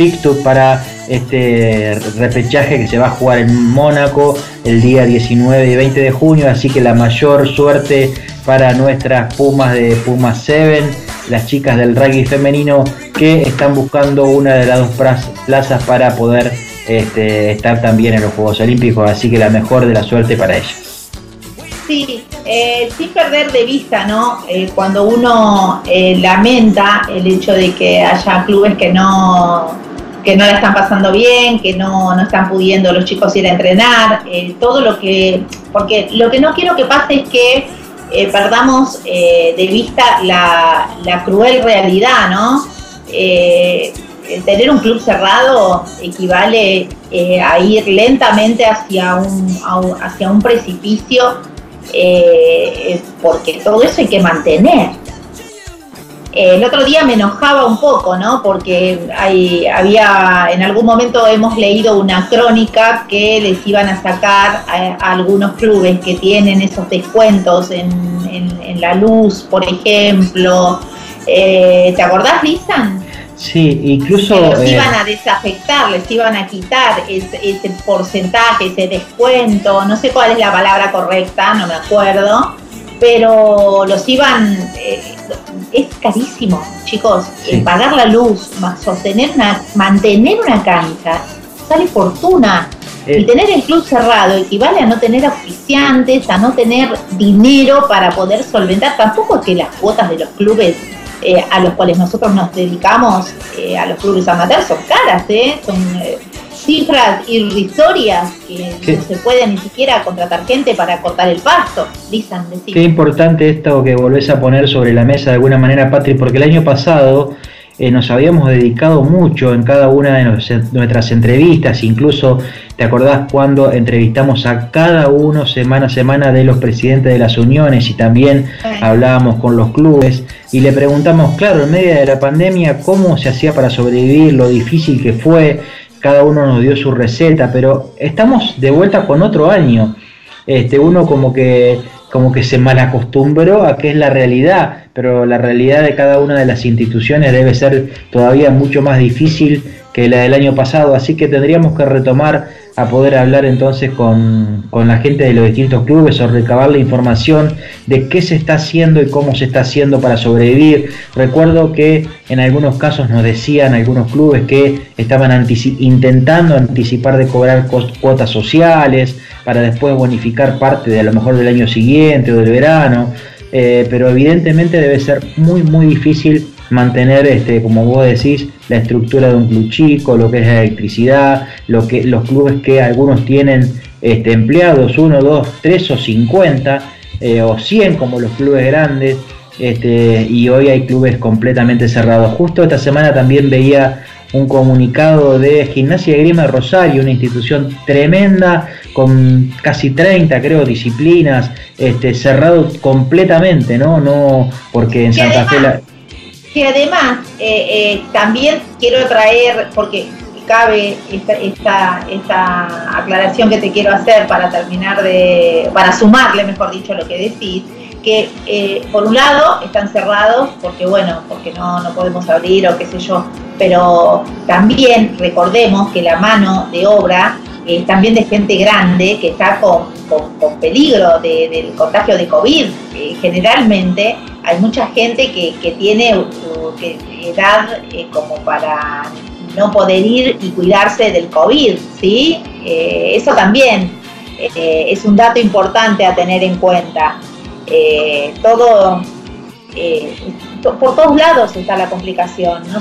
para este repechaje que se va a jugar en Mónaco el día 19 y 20 de junio, así que la mayor suerte para nuestras Pumas de Pumas 7, las chicas del rugby femenino que están buscando una de las dos plazas para poder este, estar también en los Juegos Olímpicos, así que la mejor de la suerte para ellas. Sí, eh, sin perder de vista, ¿no? Eh, cuando uno eh, lamenta el hecho de que haya clubes que no que no la están pasando bien, que no, no están pudiendo los chicos ir a entrenar, eh, todo lo que, porque lo que no quiero que pase es que eh, perdamos eh, de vista la, la, cruel realidad, ¿no? tener un club cerrado equivale a ir lentamente hacia un, hacia un precipicio, porque todo eso hay que mantener. Eh, el otro día me enojaba un poco, ¿no? Porque hay, había, en algún momento hemos leído una crónica que les iban a sacar a, algunos clubes que tienen esos descuentos en, la luz, por ejemplo. Eh, ¿Te acordás, Lisan? Sí, incluso... Que los eh, iban a desafectar, les iban a quitar ese, porcentaje, ese descuento, no sé cuál es la palabra correcta, no me acuerdo, pero los iban es carísimo, chicos. Pagar la luz, sostener una, mantener una cancha, sale fortuna. Y eh. tener el club cerrado equivale a no tener oficiantes, a no tener dinero para poder solventar. Tampoco es que las cuotas de los clubes eh, a los cuales nosotros nos dedicamos, eh, a los clubes amateurs, son caras, ¿eh? Son cifras irrisorias que no se puede ni siquiera contratar gente para cortar el pasto. Lisan, Qué importante esto que volvés a poner sobre la mesa de alguna manera, Patrick, porque el año pasado eh, nos habíamos dedicado mucho en cada una de nuestras entrevistas, incluso te acordás cuando entrevistamos a cada uno semana a semana de los presidentes de las uniones y también hablábamos con los clubes y le preguntamos, claro, en medio de la pandemia, cómo se hacía para sobrevivir, lo difícil que fue, cada uno nos dio su receta, pero estamos de vuelta con otro año. este, uno como que como que se malacostumbró a qué es la realidad, pero la realidad de cada una de las instituciones debe ser todavía mucho más difícil que la del año pasado, así que tendríamos que retomar a poder hablar entonces con, con, la gente de los distintos clubes o recabar la información de qué se está haciendo y cómo se está haciendo para sobrevivir. Recuerdo que en algunos casos nos decían algunos clubes que estaban intentando anticipar de cobrar cuotas sociales para después bonificar parte de a lo mejor del año siguiente o del verano, eh, pero evidentemente debe ser muy muy difícil mantener, este, como vos decís, la estructura de un club chico, lo que es la electricidad, lo que, los clubes que algunos tienen este, empleados, uno, dos, tres o cincuenta, eh, o cien como los clubes grandes, este, y hoy hay clubes completamente cerrados. Justo esta semana también veía un comunicado de Gimnasia de Grima Rosario, una institución tremenda, con casi 30, creo, disciplinas, este, cerrado completamente, ¿no? No, porque en Santa Fe la que además eh, eh, también quiero traer, porque cabe esta, esta, aclaración que te quiero hacer para terminar de, para sumarle, mejor dicho, lo que decís, que eh, por un lado están cerrados porque bueno, porque no, no podemos abrir o qué sé yo, pero también recordemos que la mano de obra es también de gente grande que está con, con, peligro de, del contagio de COVID. generalmente hay mucha gente que, que tiene edad eh, como para no poder ir y cuidarse del COVID, ¿sí? Eh, eso también eh, es un dato importante a tener en cuenta. todo, por todos lados está la complicación, no,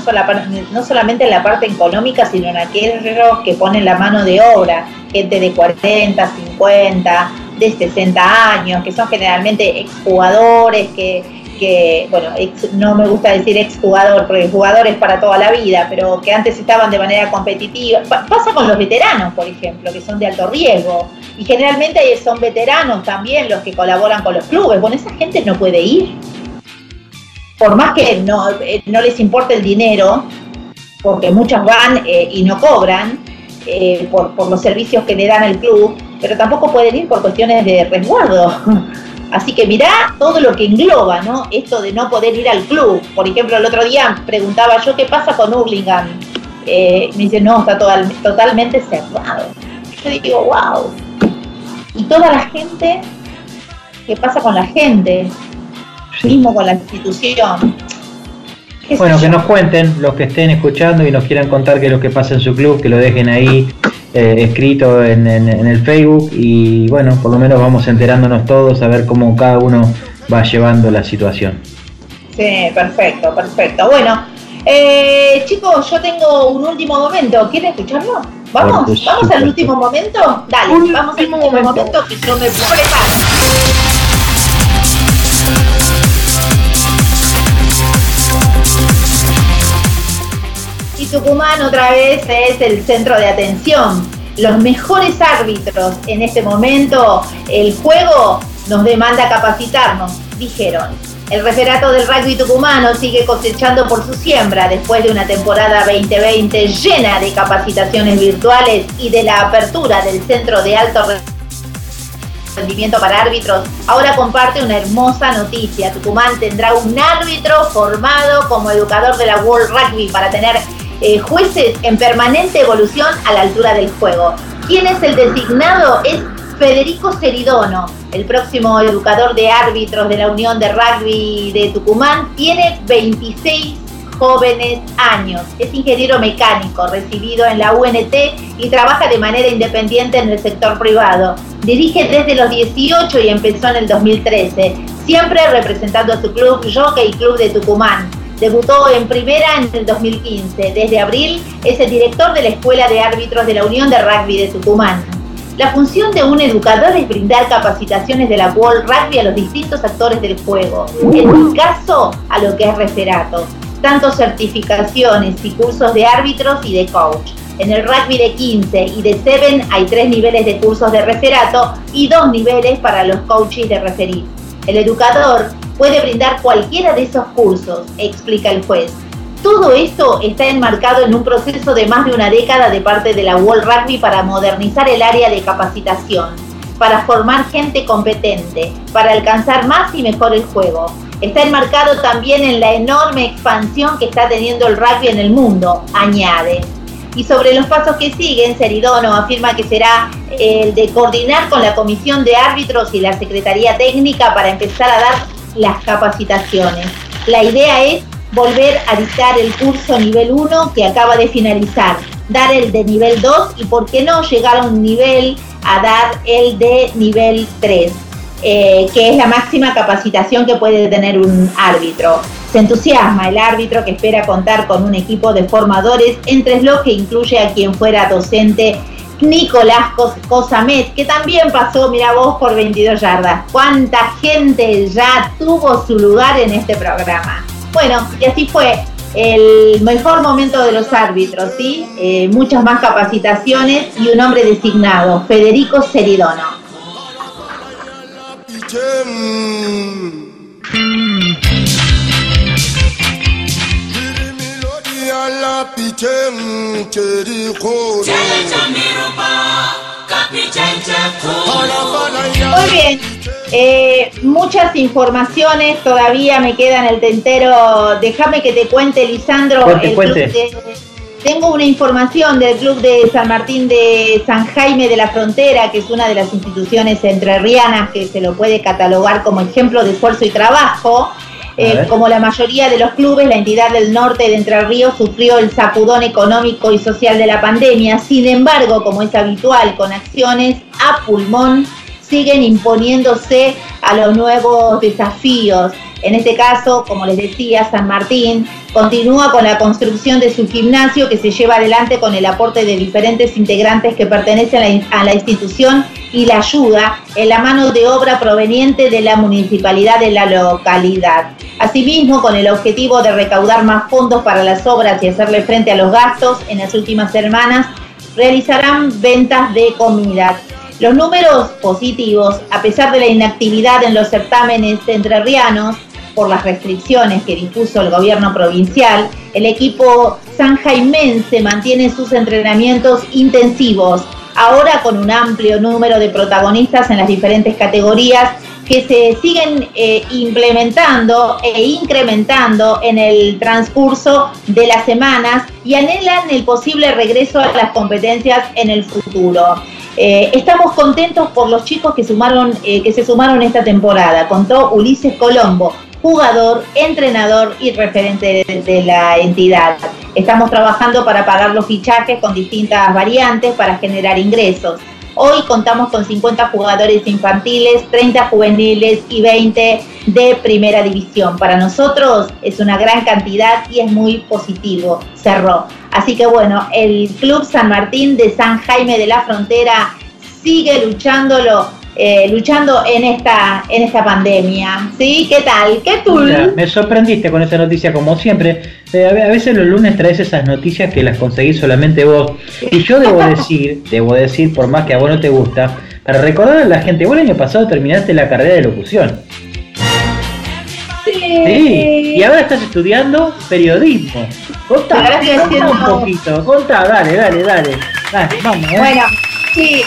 no solamente en la parte económica, sino en aquellos que ponen la mano de obra, gente de 40, 50, de 60 años, que son generalmente exjugadores, que que, bueno, no me gusta decir exjugador, porque jugador es para toda la vida, pero que antes estaban de manera competitiva. pasa con los veteranos, por ejemplo, que son de alto riesgo. Y generalmente son veteranos también los que colaboran con los clubes. Bueno, esa gente no puede ir. Por más que no, eh, no les importe el dinero, porque muchas van eh, y no cobran eh, por, los servicios que le dan al club, pero tampoco pueden ir por cuestiones de resguardo. Así que mirá todo lo que engloba, ¿no? Esto de no poder ir al club. Por ejemplo, el otro día preguntaba yo qué pasa con Hurlingham. Me dice, no, está totalmente cerrado. Yo digo, wow. Y toda la gente, ¿qué pasa con la gente? Mismo con la institución. Bueno, que nos cuenten los que estén escuchando y nos quieran contar qué es lo que pasa en su club, que lo dejen ahí eh, escrito en, el Facebook y bueno, por lo menos vamos enterándonos todos a ver cómo cada uno va llevando la situación. Sí, perfecto, perfecto. Bueno, eh, chicos, yo tengo un último momento. ¿Quieren escucharlo? ¿Vamos? ¿Vamos al último momento? Dale, vamos al último momento. que yo me preparo. Tucumán otra vez es el centro de atención. Los mejores árbitros en este momento, el juego nos demanda capacitarnos, dijeron. El referato del rugby tucumano sigue cosechando por su siembra después de una temporada 2020 llena de capacitaciones virtuales y de la apertura del Centro de Alto Rendimiento para Árbitros. Ahora comparte una hermosa noticia. Tucumán tendrá un árbitro formado como educador de la World Rugby para tener eh, jueces en permanente evolución a la altura del juego. ¿Quién es el designado? Es Federico Ceridono, el próximo educador de árbitros de la Unión de Rugby de Tucumán. Tiene 26 jóvenes años. Es ingeniero mecánico, recibido en la UNT y trabaja de manera independiente en el sector privado. Dirige desde los 18 y empezó en el 2013, siempre representando a su club Jockey Club de Tucumán Debutó en primera en el 2015. Desde abril es el director de la Escuela de Árbitros de la Unión de Rugby de Tucumán. La función de un educador es brindar capacitaciones de la World Rugby a los distintos actores del juego. En mi caso, a lo que es referato. Tanto certificaciones y cursos de árbitros y de coach. En el rugby de 15 y de 7 hay tres niveles de cursos de referato y dos niveles para los coaches de referir. El educador puede brindar cualquiera de esos cursos, explica el juez. Todo esto está enmarcado en un proceso de más de una década de parte de la World Rugby para modernizar el área de capacitación, para formar gente competente, para alcanzar más y mejor el juego. Está enmarcado también en la enorme expansión que está teniendo el rugby en el mundo, añade. Y sobre los pasos que siguen, Seridono afirma que será el de coordinar con la Comisión de Árbitros y la Secretaría Técnica para empezar a dar las capacitaciones. La idea es volver a dictar el curso nivel 1 que acaba de finalizar, dar el de nivel 2 y por qué no llegar a un nivel a dar el de nivel 3, eh, que es la máxima capacitación que puede tener un árbitro. Se entusiasma el árbitro que espera contar con un equipo de formadores, entre los que incluye a quien fuera docente Nicolás Cosamet, que también pasó, mira vos, por 22 yardas. ¿Cuánta gente ya tuvo su lugar en este programa? Bueno, y así fue el mejor momento de los árbitros, ¿sí? Eh, muchas más capacitaciones y un hombre designado, Federico Muy bien, eh, muchas informaciones todavía me quedan en el tentero. Déjame que te cuente, Lisandro. tengo una información del Club de San Martín de San Jaime de la Frontera, que es una de las instituciones entrerrianas que se lo puede catalogar como ejemplo de esfuerzo y trabajo. Eh, como la mayoría de los clubes, la entidad del norte de Entre Ríos sufrió el sacudón económico y social de la pandemia. Sin embargo, como es habitual con acciones a pulmón, siguen imponiéndose a los nuevos desafíos. En este caso, como les decía, San Martín continúa con la construcción de su gimnasio que se lleva adelante con el aporte de diferentes integrantes que pertenecen a la, institución y la ayuda en la mano de obra proveniente de la municipalidad de la localidad. Asimismo, con el objetivo de recaudar más fondos para las obras y hacerle frente a los gastos, en las últimas semanas realizarán ventas de comida. Los números positivos, a pesar de la inactividad en los certámenes entrerrianos, por las restricciones que dispuso el gobierno provincial, el equipo San Jaimense mantiene sus entrenamientos intensivos, ahora con un amplio número de protagonistas en las diferentes categorías que se siguen eh, implementando e incrementando en el transcurso de las semanas y anhelan el posible regreso a las competencias en el futuro. Eh, estamos contentos por los chicos que, sumaron, eh, que se sumaron esta temporada, contó Ulises Colombo, jugador, entrenador y referente de, la entidad. Estamos trabajando para pagar los fichajes con distintas variantes para generar ingresos. Hoy contamos con 50 jugadores infantiles, 30 juveniles y 20 de primera división. Para nosotros es una gran cantidad y es muy positivo. Cerró. Así que bueno, el Club San Martín de San Jaime de la Frontera sigue luchándolo eh, luchando en esta, en esta pandemia. ¿Sí? ¿Qué tal? ¿Qué tú? me sorprendiste con esa noticia, como siempre. Eh, a veces los lunes traes esas noticias que las conseguís solamente vos. Y yo debo decir, debo decir, por más que a vos no te gusta, para recordar a la gente, vos el año pasado terminaste la carrera de locución. Sí. Y ahora estás estudiando periodismo. Contá, un poquito. Contá, dale, dale, dale. dale vamos, ¿eh? Bueno, sí.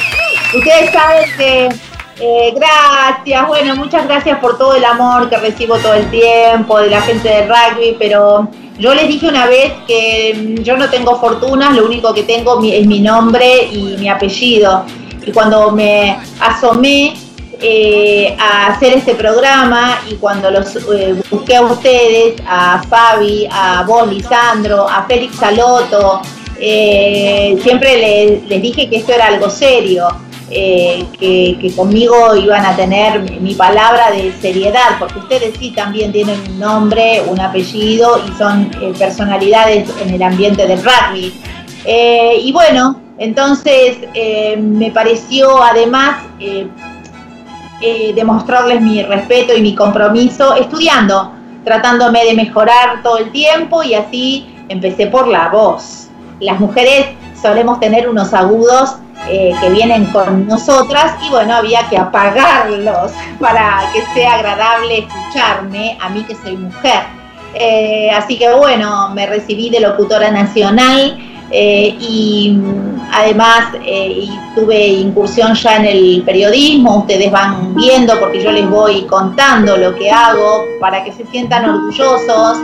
Ustedes saben que eh, gracias, bueno, muchas gracias por todo el amor que recibo todo el tiempo de la gente de rugby, pero yo les dije una vez que mm, yo no tengo fortunas, lo único que tengo es mi nombre y mi apellido. Y cuando me asomé eh, a hacer este programa y cuando los eh, busqué a ustedes, a Fabi, a vos, Lisandro, a Félix Saloto, siempre les dije que esto era algo serio eh, que, conmigo iban a tener mi palabra de seriedad, porque ustedes sí también tienen un nombre, un apellido y son eh, personalidades en el ambiente del rugby. Eh, y bueno, entonces me pareció además demostrarles mi respeto y mi compromiso estudiando, tratándome de mejorar todo el tiempo y así empecé por la voz. Las mujeres solemos tener unos agudos eh, que vienen con nosotras y bueno, había que apagarlos para que sea agradable escucharme, a mí que soy mujer. Eh, así que bueno, me recibí de locutora nacional eh, y mm, además tuve incursión ya en el periodismo, ustedes van viendo porque yo les voy contando lo que hago para que se sientan orgullosos,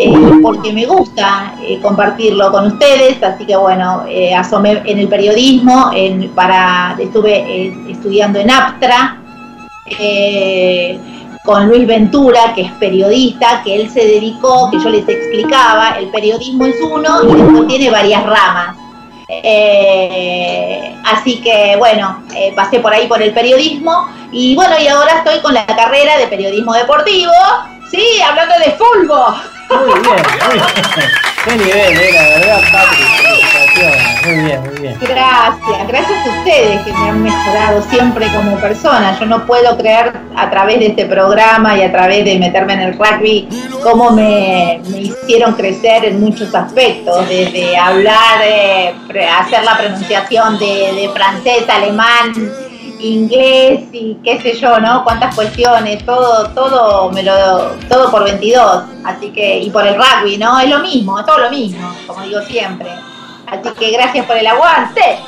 eh, porque me gusta eh, compartirlo con ustedes, así que bueno, eh, asomé en el periodismo, en, para, estuve estudiando en Aptra, con Luis Ventura, que es periodista, que él se dedicó, que yo les explicaba, el periodismo es uno y después tiene varias ramas. Eh, así que bueno, eh, pasé por ahí por el periodismo y bueno, y ahora estoy con la carrera de periodismo deportivo, sí, hablando de fútbol. Muy bien, muy bien. Qué nivel, eh, la verdad. Felicitaciones. Muy bien, muy bien. Gracias, gracias a ustedes que me han mejorado siempre como persona. Yo no puedo creer a través de este programa y a través de meterme en el rugby cómo me, hicieron crecer en muchos aspectos, desde hablar, eh, hacer la pronunciación de francés, alemán, inglés y qué sé yo, ¿no? Cuántas cuestiones, todo, todo me lo, todo por 22, así que, y por el rugby, ¿no? Es lo mismo, es todo lo mismo, como digo siempre. Así que gracias por el aguante.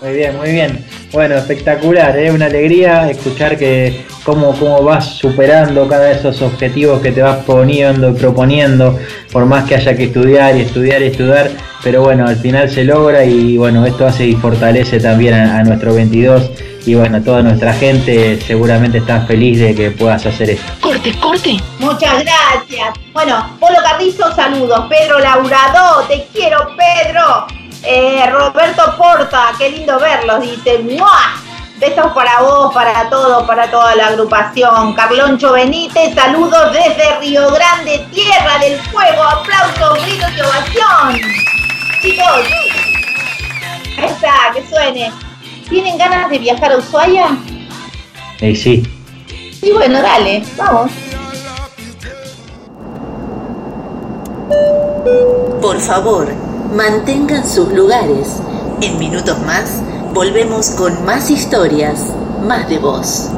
Muy bien, muy bien. Bueno, espectacular, ¿eh? una alegría escuchar que cómo, cómo vas superando cada de esos objetivos que te vas poniendo y proponiendo, por más que haya que estudiar y estudiar y estudiar, pero bueno, al final se logra y bueno, esto hace y fortalece también a, a nuestro 22 y bueno, toda nuestra gente seguramente está feliz de que puedas hacer esto. Corte, corte. Muchas gracias. Bueno, Polo Carrizo, saludos. Pedro Laurado, te quiero, Pedro. Eh, Roberto Porta, qué lindo verlos, dice. ¡Mua! Besos para vos, para todo, para toda la agrupación. Carloncho Benítez, saludos desde Río Grande, Tierra del Fuego. Aplausos, gritos y ovación. Chicos, ahí está, que suene. ¿Tienen ganas de viajar a Ushuaia? Y sí, Y bueno, dale, vamos. Por favor, mantengan sus lugares. En minutos más, volvemos con más historias, más de voz.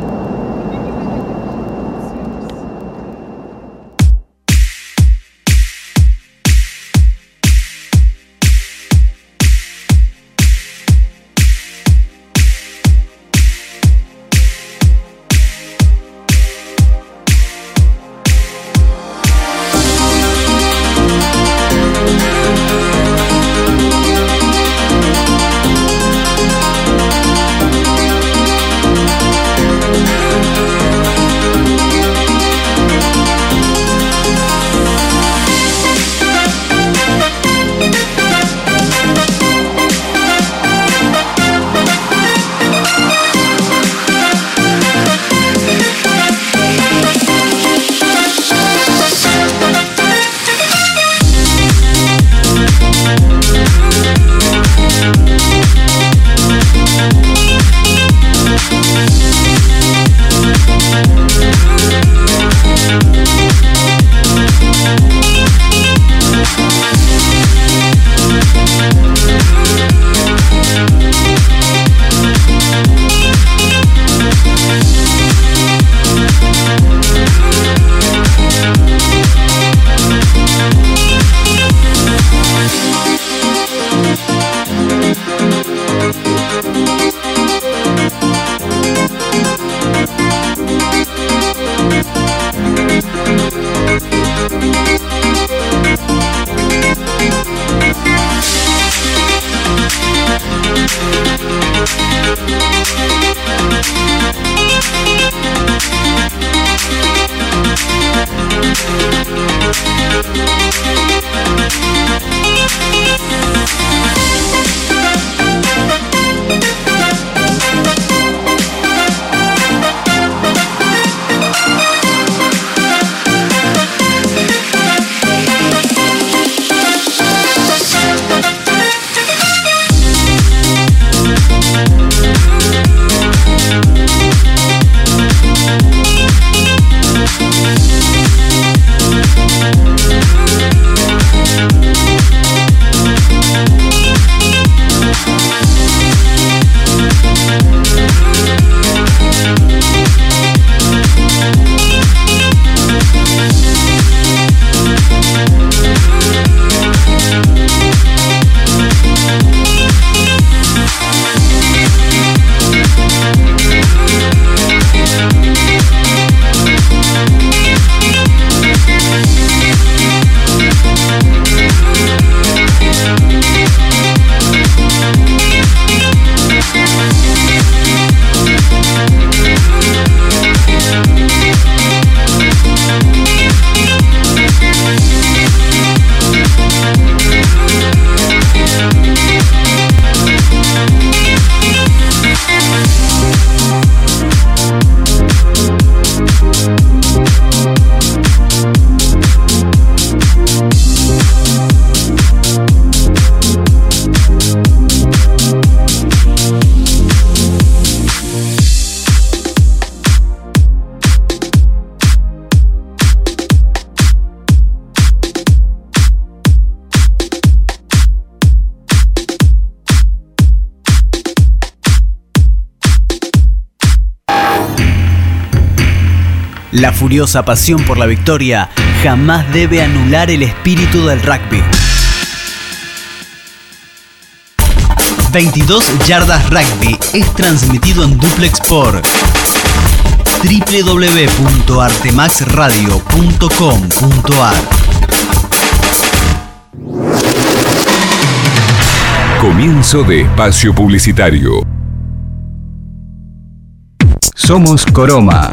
La furiosa pasión por la victoria jamás debe anular el espíritu del rugby. 22 Yardas Rugby es transmitido en duplex por www.artemaxradio.com.ar Comienzo de espacio publicitario. Somos Coroma.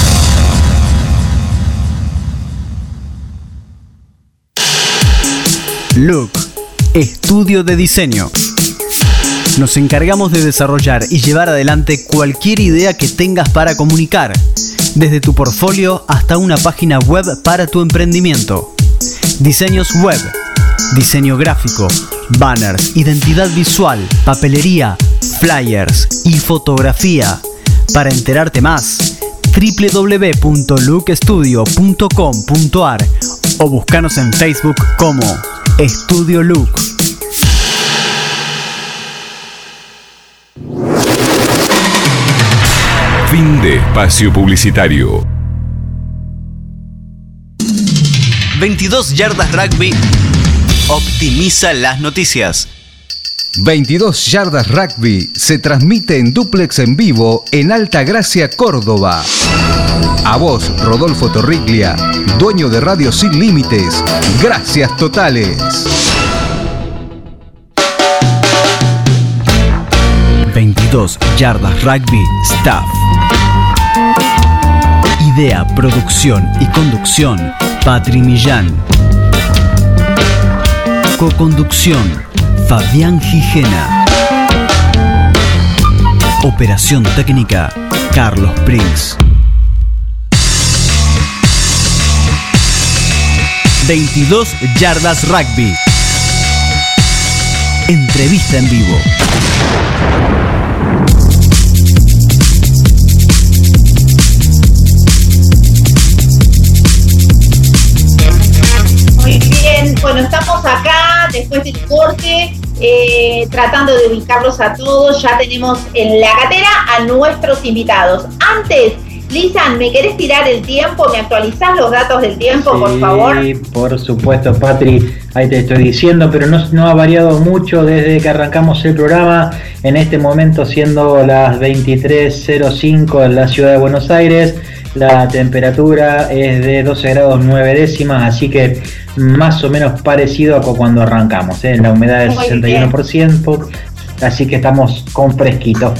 Look, estudio de diseño. Nos encargamos de desarrollar y llevar adelante cualquier idea que tengas para comunicar, desde tu portfolio hasta una página web para tu emprendimiento. Diseños web, diseño gráfico, banners, identidad visual, papelería, flyers y fotografía. Para enterarte más, www.lookstudio.com.ar o búscanos en Facebook como Estudio Look. Fin de espacio publicitario. 22 yardas rugby optimiza las noticias. 22 Yardas Rugby se transmite en duplex en vivo en Alta Gracia, Córdoba. A vos, Rodolfo Torriglia, dueño de Radio Sin Límites. Gracias totales. 22 Yardas Rugby Staff. Idea, producción y conducción, Patri Millán. Co-conducción, Fabián Gijena. Operación técnica, Carlos Prince. 22 Yardas Rugby. Entrevista en vivo. Muy bien, bueno, estamos acá después del corte, eh, tratando de ubicarlos a todos. Ya tenemos en la gatera a nuestros invitados. Antes, Lisan, ¿me querés tirar el tiempo? ¿Me actualizás los datos del tiempo, por favor? Sí, por supuesto, Patri, ahí te estoy diciendo, pero no, no ha variado mucho desde que arrancamos el programa. En este momento, siendo las 23.05 en la ciudad de Buenos Aires, la temperatura es de 12 grados 9 décimas, así que más o menos parecido a cuando arrancamos. ¿eh? La humedad del Muy 61%, así que estamos con fresquito.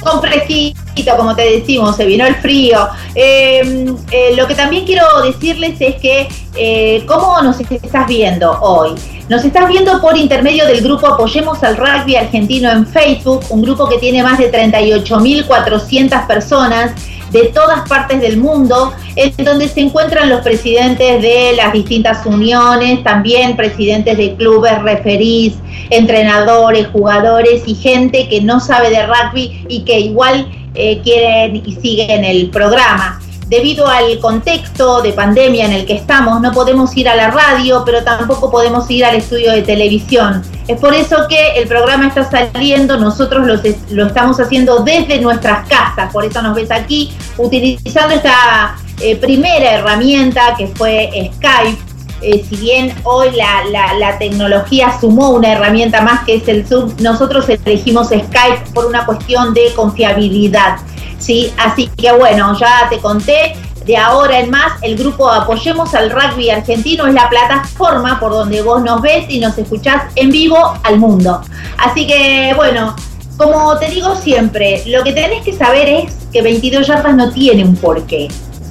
Con fresquito, como te decimos, se vino el frío. Eh, eh, lo que también quiero decirles es que, eh, ¿cómo nos estás viendo hoy? Nos estás viendo por intermedio del grupo Apoyemos al Rugby Argentino en Facebook, un grupo que tiene más de 38.400 personas de todas partes del mundo, en donde se encuentran los presidentes de las distintas uniones, también presidentes de clubes, referís, entrenadores, jugadores y gente que no sabe de rugby y que igual eh, quieren y siguen el programa. Debido al contexto de pandemia en el que estamos, no podemos ir a la radio, pero tampoco podemos ir al estudio de televisión. Es por eso que el programa está saliendo, nosotros lo, lo estamos haciendo desde nuestras casas, por eso nos ves aquí utilizando esta eh, primera herramienta que fue Skype. Eh, si bien hoy la, la, tecnología sumó una herramienta más que es el Zoom, nosotros elegimos Skype por una cuestión de confiabilidad. ¿Sí? Así que bueno, ya te conté, de ahora en más, el grupo Apoyemos al Rugby Argentino es la plataforma por donde vos nos ves y nos escuchás en vivo al mundo. Así que bueno, como te digo siempre, lo que tenés que saber es que 22 yardas no tiene un porqué.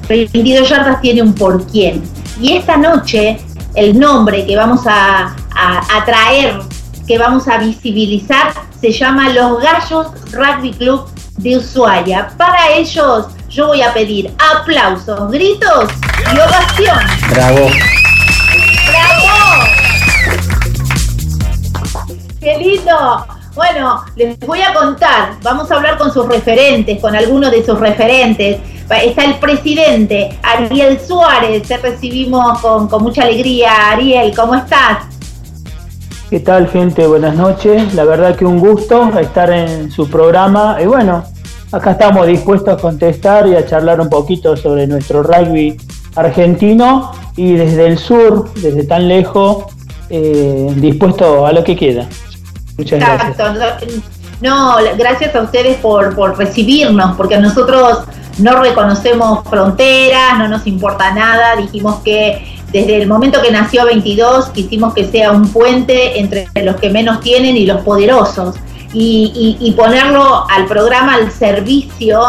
22 yardas tiene un por quién. Y esta noche, el nombre que vamos a, a traer, que vamos a visibilizar, se llama Los Gallos Rugby Club de Ushuaia. Para ellos, yo voy a pedir aplausos, gritos y ovación. Bravo. ¡Bravo! ¡Qué lindo! Bueno, les voy a contar, vamos a hablar con sus referentes, con algunos de sus referentes. Está el presidente, Ariel Suárez, te recibimos con, con mucha alegría. Ariel, ¿cómo estás? ¿Qué tal gente? Buenas noches. La verdad que un gusto estar en su programa. Y bueno, acá estamos dispuestos a contestar y a charlar un poquito sobre nuestro rugby argentino y desde el sur, desde tan lejos, eh, dispuesto a lo que queda. Muchas Exacto. No, gracias a ustedes por, por recibirnos, porque nosotros no reconocemos fronteras, no nos importa nada, dijimos que desde el momento que nació 22 quisimos que sea un puente entre los que menos tienen y los poderosos y, ponerlo al programa al servicio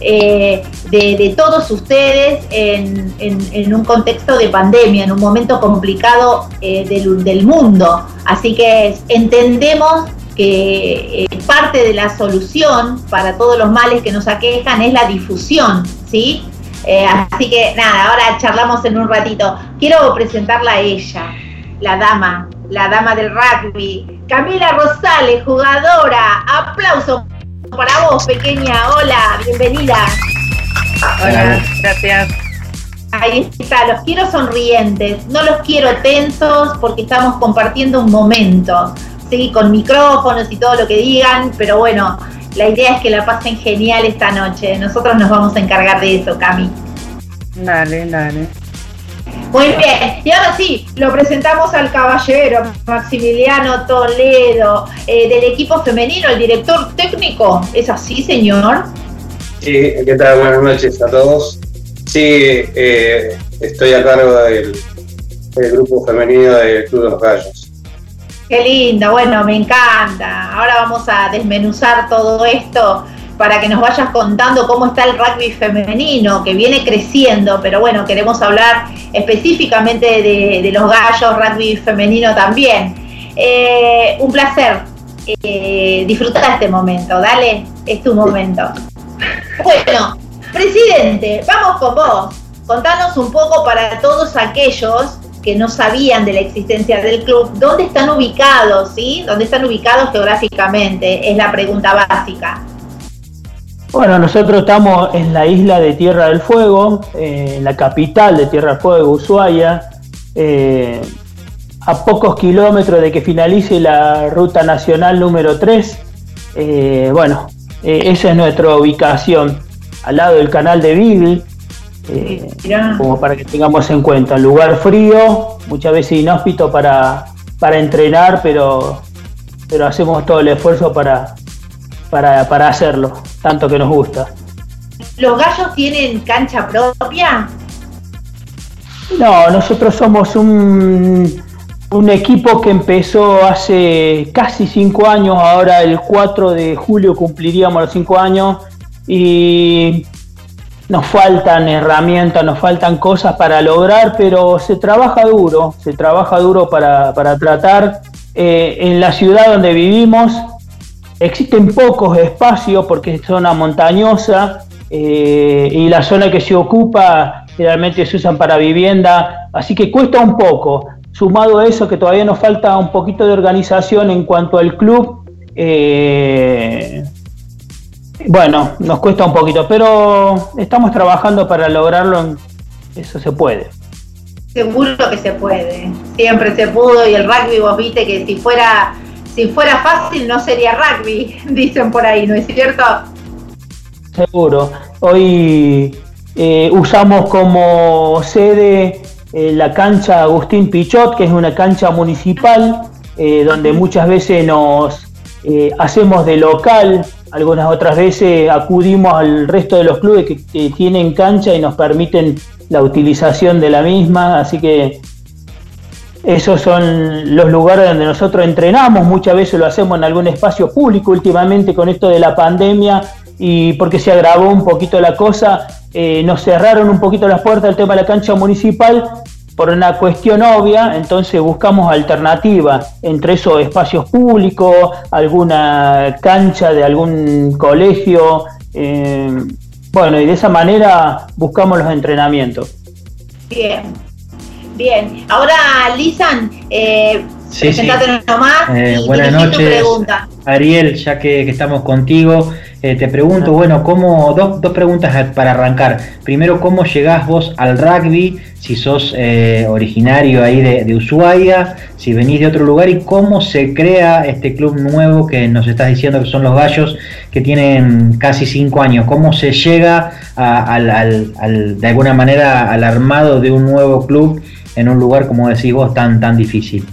eh, de, todos ustedes en, un contexto de pandemia, en un momento complicado eh, del, mundo. Así que entendemos que eh, parte de la solución para todos los males que nos aquejan es la difusión, ¿sí? Eh, así que nada, ahora charlamos en un ratito. Quiero presentarla a ella, la dama, la dama del rugby, Camila Rosales, jugadora. Aplauso para vos, pequeña. Hola, bienvenida. Hola, gracias. Ahí está, los quiero sonrientes, no los quiero tensos porque estamos compartiendo un momento con micrófonos y todo lo que digan, pero bueno, la idea es que la pasen genial esta noche. Nosotros nos vamos a encargar de eso, Cami. Dale, dale. Muy bien, y ahora sí, lo presentamos al caballero Maximiliano Toledo, eh, del equipo femenino, el director técnico. ¿Es así, señor? Sí, ¿qué tal? Buenas noches a todos. Sí, eh, estoy a cargo del, del grupo femenino del Club de los Gallos. Qué linda, bueno, me encanta. Ahora vamos a desmenuzar todo esto para que nos vayas contando cómo está el rugby femenino, que viene creciendo, pero bueno, queremos hablar específicamente de, los gallos, rugby femenino también. Eh, un placer eh, disfrutar este momento, dale, es tu momento. Bueno, presidente, vamos con vos. Contanos un poco para todos aquellos que no sabían de la existencia del club, ¿dónde están ubicados? ¿sí? ¿Dónde están ubicados geográficamente? Es la pregunta básica. Bueno, nosotros estamos en la isla de Tierra del Fuego, eh, en la capital de Tierra del Fuego, Ushuaia, eh, a pocos kilómetros de que finalice la ruta nacional número 3. Eh, bueno, esa es nuestra ubicación, al lado del canal de Beagle, eh, como para que tengamos en cuenta. Lugar frío, muchas veces inhóspito para, para entrenar, pero, pero hacemos todo el esfuerzo para, para, hacerlo, tanto que nos gusta. ¿Los gallos tienen cancha propia? No, nosotros somos un, un equipo que empezó hace casi cinco años, ahora el 4 de julio cumpliríamos los cinco años y nos faltan herramientas, nos faltan cosas para lograr, pero se trabaja duro, se trabaja duro para, tratar. Eh, en la ciudad donde vivimos existen pocos espacios porque es zona montañosa eh, y la zona que se ocupa generalmente se usan para vivienda, así que cuesta un poco. Sumado a eso que todavía nos falta un poquito de organización en cuanto al club, eh, bueno, nos cuesta un poquito, pero estamos trabajando para lograrlo. Eso se puede. Seguro que se puede. Siempre se pudo y el rugby vos viste que si fuera si fuera fácil no sería rugby, dicen por ahí, ¿no es cierto? Seguro. Hoy eh, usamos como sede eh, la cancha Agustín Pichot, que es una cancha municipal, eh, donde muchas veces nos hacemos de local algunas otras veces acudimos al resto de los clubes que, tienen cancha y nos permiten la utilización de la misma, así que esos son los lugares donde nosotros entrenamos, muchas veces lo hacemos en algún espacio público, últimamente con esto de la pandemia y porque se agravó un poquito la cosa, eh, nos cerraron un poquito las puertas del tema de la cancha municipal por una cuestión obvia, entonces buscamos alternativas entre esos espacios públicos, alguna cancha de algún colegio, eh, bueno, y de esa manera buscamos los entrenamientos. Bien, bien. Ahora, Lisan, eh, Sí, sí. presentate nomás Eh, y buenas tu noches, pregunta. Ariel, ya que, que estamos contigo, eh, te pregunto, bueno, ¿cómo, dos, dos preguntas para arrancar. Primero, ¿cómo llegás vos al rugby? Si sos eh, originario ahí de, de Ushuaia, si venís de otro lugar y cómo se crea este club nuevo que nos estás diciendo que son los gallos que tienen casi cinco años. ¿Cómo se llega a- al, al- al- de alguna manera al armado de un nuevo club en un lugar, como decís vos, tan, tan difícil?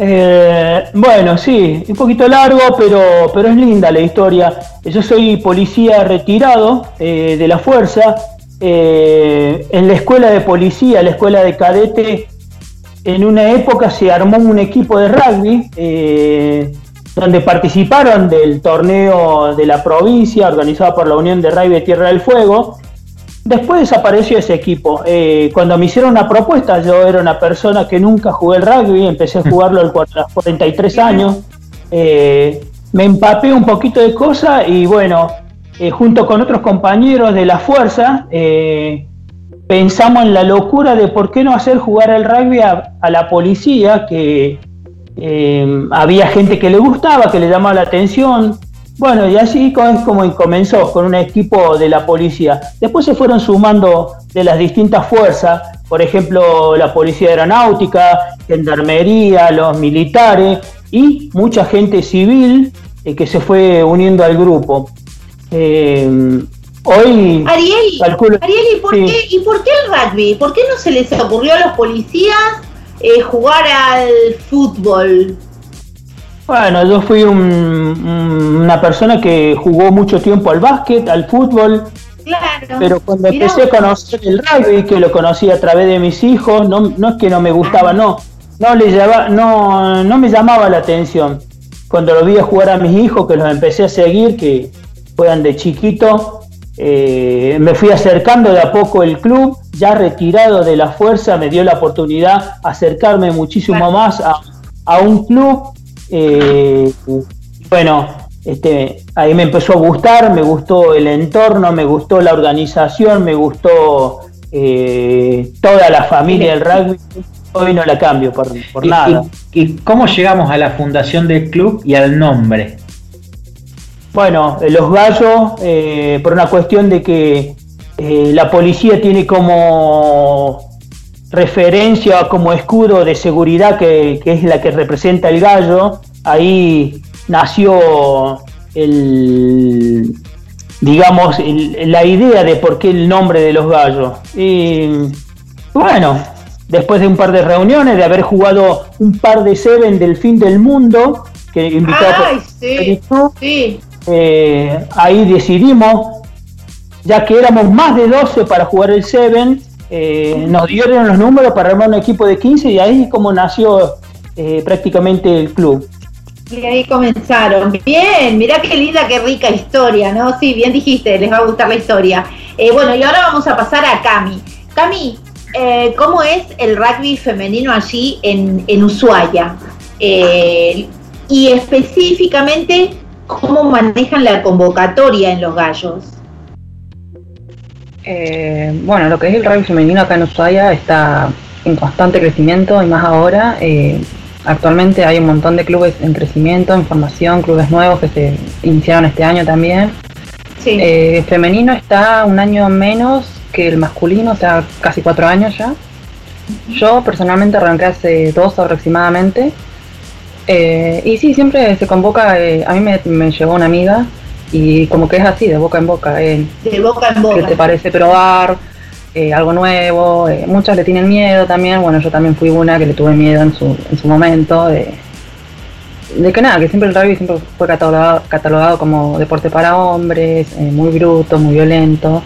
Eh, bueno, sí, un poquito largo, pero, pero es linda la historia. Yo soy policía retirado eh, de la fuerza. Eh, en la escuela de policía, la escuela de cadete, en una época se armó un equipo de rugby eh, donde participaron del torneo de la provincia organizado por la Unión de Rugby de Tierra del Fuego. Después desapareció ese equipo. Eh, cuando me hicieron una propuesta, yo era una persona que nunca jugué el rugby, empecé a jugarlo a los 43 años. Eh, me empapé un poquito de cosas y bueno, eh, junto con otros compañeros de la fuerza, pensamos en la locura de por qué no hacer jugar el rugby a, a la policía, que había gente que le gustaba, que le llamaba la atención. Bueno, y así es como comenzó con un equipo de la policía. Después se fueron sumando de las distintas fuerzas, por ejemplo, la policía aeronáutica, gendarmería, los militares y mucha gente civil eh, que se fue uniendo al grupo. Eh, hoy Ariel, calculo- Ariel, ¿y por, sí. qué, ¿y por qué el rugby? ¿Por qué no se les ocurrió a los policías eh, jugar al fútbol? Bueno, yo fui un- un- una persona que jugó mucho tiempo al básquet, al fútbol, Claro. pero cuando Mirá empecé a conocer el rugby, que lo conocí a través de mis hijos, no, no es que no me gustaba, no, no, le lleva- no, no me llamaba la atención. Cuando lo vi a jugar a mis hijos, que los empecé a seguir, que juegan de chiquito, eh, me fui acercando de a poco el club, ya retirado de la fuerza, me dio la oportunidad acercarme muchísimo más a, a un club. Eh, bueno, este, ahí me empezó a gustar, me gustó el entorno, me gustó la organización, me gustó eh, toda la familia del rugby. Hoy no la cambio por, por ¿Y- nada. y- ¿Y cómo llegamos a la fundación del club y al nombre? Bueno, eh, los gallos, eh, por una cuestión de que eh, la policía tiene como referencia, como escudo de seguridad que, que es la que representa el gallo, ahí nació el, digamos, el- la idea de por qué el nombre de los gallos. Y bueno, después de un par de reuniones, de haber jugado un par de Seven del fin del mundo, que invitado por- sí. eh, ahí decidimos, ya que éramos más de 12 para jugar el Seven, eh, nos dieron los números para armar un equipo de 15 y ahí es como nació eh, prácticamente el club. Y ahí comenzaron. Bien, mirá qué linda, qué rica historia, ¿no? Sí, bien dijiste, les va a gustar la historia. Eh, bueno, y ahora vamos a pasar a Cami. Cami, ¿cómo es el rugby femenino allí en, en Ushuaia? Y específicamente, ¿cómo manejan la convocatoria en los gallos? Eh, bueno, lo que es el rugby femenino acá en Ushuaia está en constante crecimiento y más ahora. eh, actualmente hay un montón de clubes en crecimiento, en formación, clubes nuevos que se iniciaron este año también. Eh, femenino está un año menos que el masculino, o sea, casi cuatro años ya. Yo personalmente arranqué hace dos aproximadamente. Eh, y sí, siempre se convoca, eh, a mí me, me llegó una amiga y como que es así, de boca en boca. eh, De boca en boca. ¿Qué te parece probar eh, algo nuevo? Eh, muchas le tienen miedo también, bueno, yo también fui una que le tuve miedo en su, en su momento. De, de que nada, que siempre el rugby siempre fue catalogado, catalogado como deporte para hombres, eh, muy bruto, muy violento.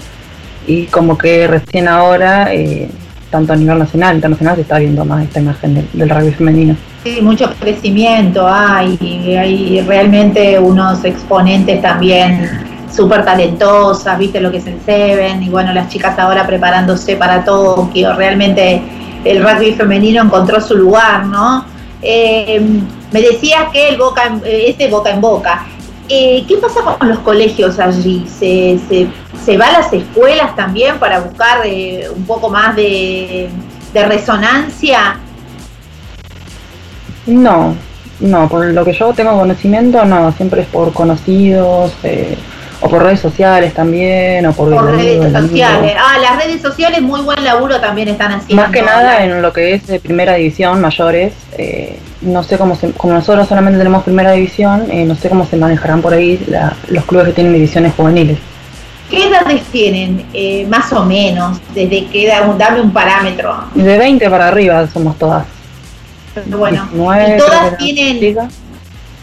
Y como que recién ahora eh, tanto a nivel nacional, internacional, se está viendo más esta imagen del, del rugby femenino. Sí, mucho crecimiento hay, hay realmente unos exponentes también súper talentosas, viste lo que es el Seven, y bueno, las chicas ahora preparándose para Tokio, realmente el rugby femenino encontró su lugar, ¿no? Eh, me decías que el boca eh, este boca en boca. Eh, ¿Qué pasa con los colegios allí? ¿Se, se, se va a las escuelas también para buscar un poco más de, de resonancia? No, no, por lo que yo tengo conocimiento, no, siempre es por conocidos, eh, o por redes sociales también, o por, Por redes sociales. Ah, las redes sociales muy buen laburo también están haciendo. Más que nada en lo que es de primera división, mayores, eh, no sé cómo se, como nosotros solamente tenemos primera división, eh, no sé cómo se manejarán por ahí la- los clubes que tienen divisiones juveniles. ¿Qué edades tienen, eh, más o menos? Desde que dame un parámetro. De 20 para arriba somos todas. Bueno, 19, ¿y todas tienen,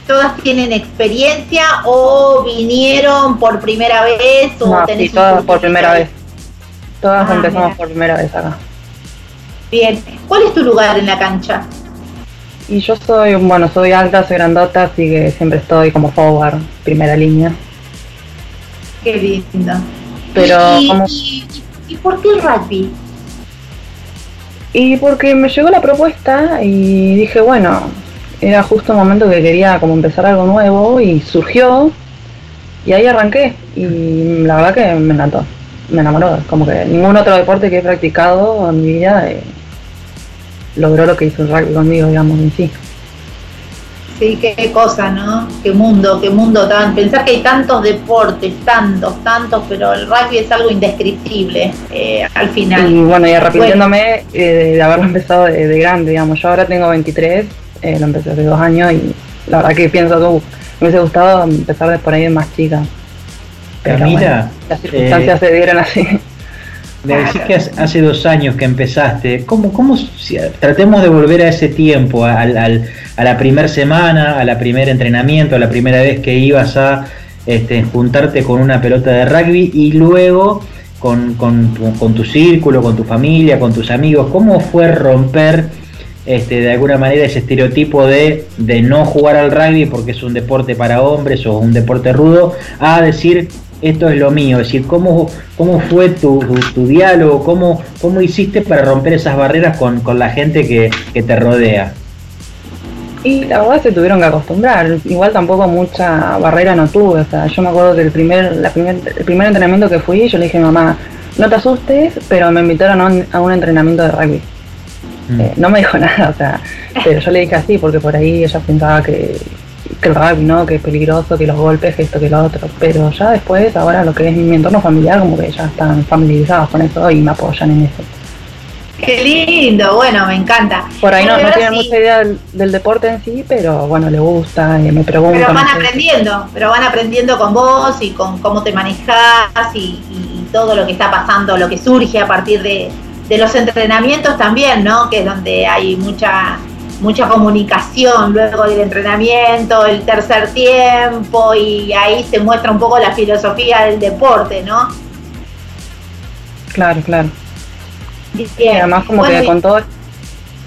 todas tienen experiencia o vinieron por primera vez o No, sí, todas por primera vez. Todas Ah, empezamos mira. por primera vez acá. Bien. ¿Cuál es tu lugar en la cancha? Y yo soy, bueno, soy alta, soy grandota, así que siempre estoy como forward, primera línea. Qué lindo. Pero ¿Y, y- y por qué el rugby? Y porque me llegó la propuesta y dije, bueno, era justo el momento que quería como empezar algo nuevo y surgió y ahí arranqué y la verdad que me encantó, me enamoró, como que ningún otro deporte que he practicado en mi vida eh, logró lo que hizo el rugby conmigo, digamos, en sí. Sí, qué cosa, ¿no? Qué mundo, qué mundo tan. Pensar que hay tantos deportes, tantos, tantos, pero el rugby es algo indescriptible eh, al final. Y bueno, y arrepintiéndome eh, de, haberlo empezado de, de grande, digamos. Yo ahora tengo 23, eh, lo empecé hace dos años y la verdad que pienso que uh, me hubiese gustado empezar de por ahí de más chica. Pero Camila, bueno, las circunstancias eh, se dieron así. Decís que hace, dos años que empezaste. ¿Cómo, cómo tratemos de volver a ese tiempo, al, a la primera semana, a la primer entrenamiento, a la primera vez que ibas a este, juntarte con una pelota de rugby y luego con, con con tu círculo, con tu familia, con tus amigos? ¿Cómo fue romper este, de alguna manera ese estereotipo de, de no jugar al rugby porque es un deporte para hombres o un deporte rudo a decir esto es lo mío? Es decir, ¿cómo, cómo fue tu, tu- tu diálogo? ¿Cómo, ¿Cómo hiciste para romper esas barreras con, con la gente que, que te rodea? Y la verdad se tuvieron que acostumbrar. Igual tampoco mucha barrera no tuve. O sea, yo me acuerdo que el primer, la primer, el primer entrenamiento que fui, yo le dije a mi mamá, no te asustes, pero me invitaron a un, a un entrenamiento de rugby. Eh, no me dijo nada, o sea, pero yo le dije así porque por ahí ella pensaba que, que el rugby, ¿no? Que es peligroso, que los golpes, que esto, que lo otro. Pero ya después, ahora lo que es mi entorno familiar, como que ya están familiarizados con eso y me apoyan en eso. Qué lindo, bueno, me encanta. Por ahí no, no tienen sí, mucha idea del, del deporte en sí, pero bueno, le gusta, eh, me preguntan. Pero van aprendiendo, pero van aprendiendo con vos y con cómo te manejas y, y todo lo que está pasando, lo que surge a partir de, de los entrenamientos también, ¿no? Que es donde hay mucha mucha comunicación luego del entrenamiento, el tercer tiempo y ahí se muestra un poco la filosofía del deporte, ¿no? Claro, claro. Bien. Y además como Bueno, que con todo,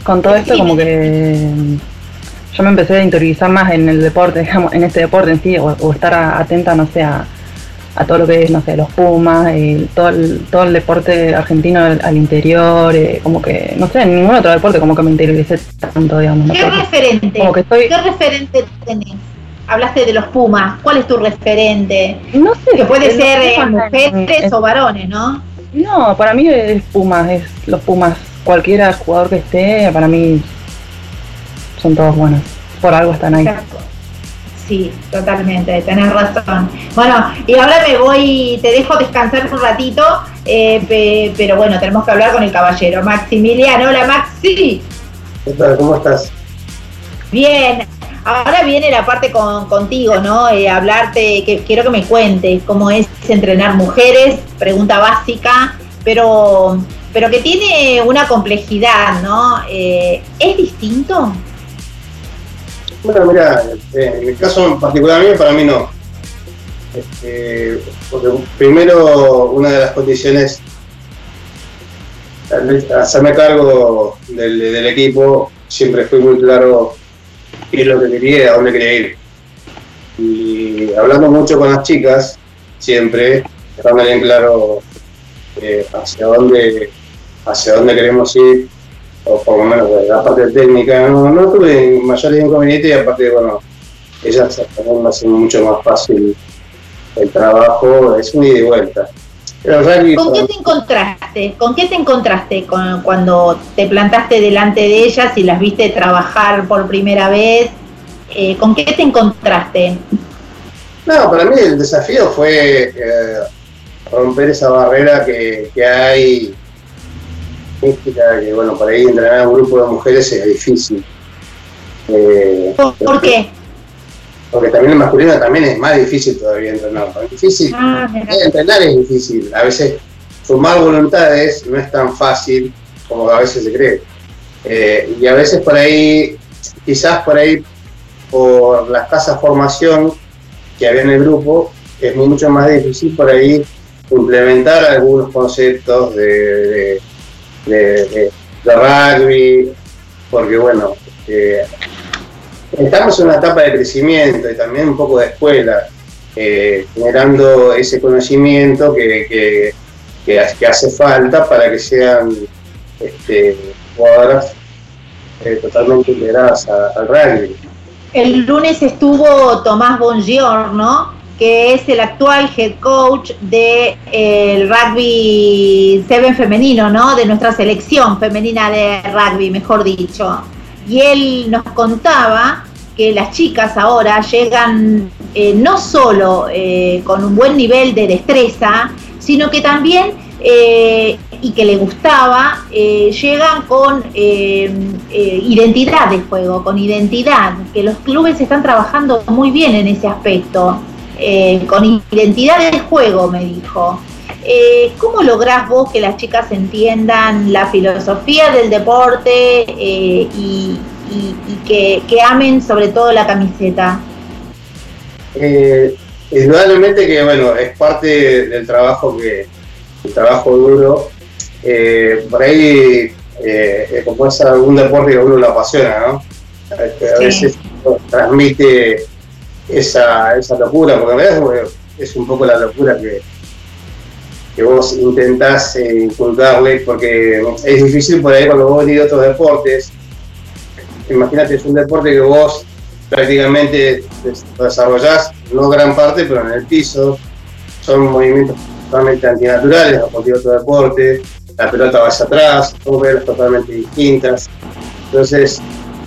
con todo esto como que mm, yo me empecé a interiorizar más en el deporte, digamos, en este deporte en sí, o, o estar atenta, no sé, a, a todo lo que es, no sé, los Pumas, todo, el, todo el deporte argentino al, al interior, eh, como que, no sé, en ningún otro deporte como que me interioricé tanto, digamos. ¿Qué referente? Como que estoy- ¿Qué referente tenés? Hablaste de los Pumas, ¿cuál es tu referente? No sé. Que puede ser eh, mujeres es- o varones, ¿no? No, para mí es Pumas, es los Pumas. Cualquiera jugador que esté, para mí son todos buenos. Por algo están ahí. Sí, totalmente, tenés razón. Bueno, y ahora me voy, te dejo descansar un ratito, eh, pe- pero bueno, tenemos que hablar con el caballero. Maximiliano, hola Maxi. ¿Qué tal? ¿Cómo estás? Bien, ahora viene la parte con, contigo, ¿no? Eh, hablarte, que quiero que me cuentes cómo es entrenar mujeres, pregunta básica, pero, pero que tiene una complejidad, ¿no? Eh, ¿Es distinto? Bueno, mira, eh, en mi caso particular mío, para mí no. Este, porque primero, una de las condiciones al hacerme cargo del, del equipo, siempre fui muy claro qué es lo que quería y a dónde quería ir. Y hablando mucho con las chicas, siempre, dejando bien claro eh, hacia dónde hacia dónde queremos ir, o por lo menos de la parte técnica, no, no tuve mayores inconvenientes y aparte, bueno, ellas hacen mucho más fácil el trabajo, es un ida y vuelta. Rugby, ¿Con qué te encontraste? ¿Con qué te encontraste con, cuando te plantaste delante de ellas y las viste trabajar por primera vez? Eh, ¿Con qué te encontraste? No, para mí el desafío fue eh, romper esa barrera que, que hay mística, que bueno, por ahí entrenar a un grupo de mujeres es difícil. Eh, ¿Por, qué? porque también el masculino también es más difícil todavía entrenar. Es difícil, Ah, eh, entrenar es difícil. A veces sumar voluntades no es tan fácil como a veces se cree. Eh, y a veces por ahí, quizás por ahí, por la escasa formación que había en el grupo, es mucho más difícil por ahí implementar algunos conceptos de, de, de- de- rugby, porque bueno, eh, estamos en una etapa de crecimiento y también un poco de escuela, eh, generando ese conocimiento que, que, que ha- que hace falta para que sean este, jugadoras eh, totalmente integradas al rugby. El lunes estuvo Tomás Bongiorno, que es el actual head coach del rugby 7 femenino, ¿no? De nuestra selección femenina de rugby, mejor dicho. Y él nos contaba que las chicas ahora llegan eh, no solo eh, con un buen nivel de destreza, sino que también, eh, y que le gustaba, eh, llegan con eh, eh, identidad de juego, con identidad, que los clubes están trabajando muy bien en ese aspecto, eh, con identidad de juego, me dijo. Eh, ¿Cómo lográs vos que las chicas entiendan la filosofía del deporte eh, y, y- y que, que amen sobre todo la camiseta? Indudablemente que bueno, es parte del trabajo que, el trabajo duro. Por ahí, eh, como es un deporte que a uno lo apasiona, ¿no? Este, a Sí. veces transmite esa, esa locura, porque en realidad es un poco la locura que, que vos intentás eh, inculcarle, porque es difícil por ahí cuando vos venís de otros deportes. Imagínate, es un deporte que vos prácticamente desarrollás, no gran parte, pero en el piso. Son movimientos totalmente antinaturales a cualquier otro deporte. La pelota va hacia atrás, son totalmente distintas. Entonces,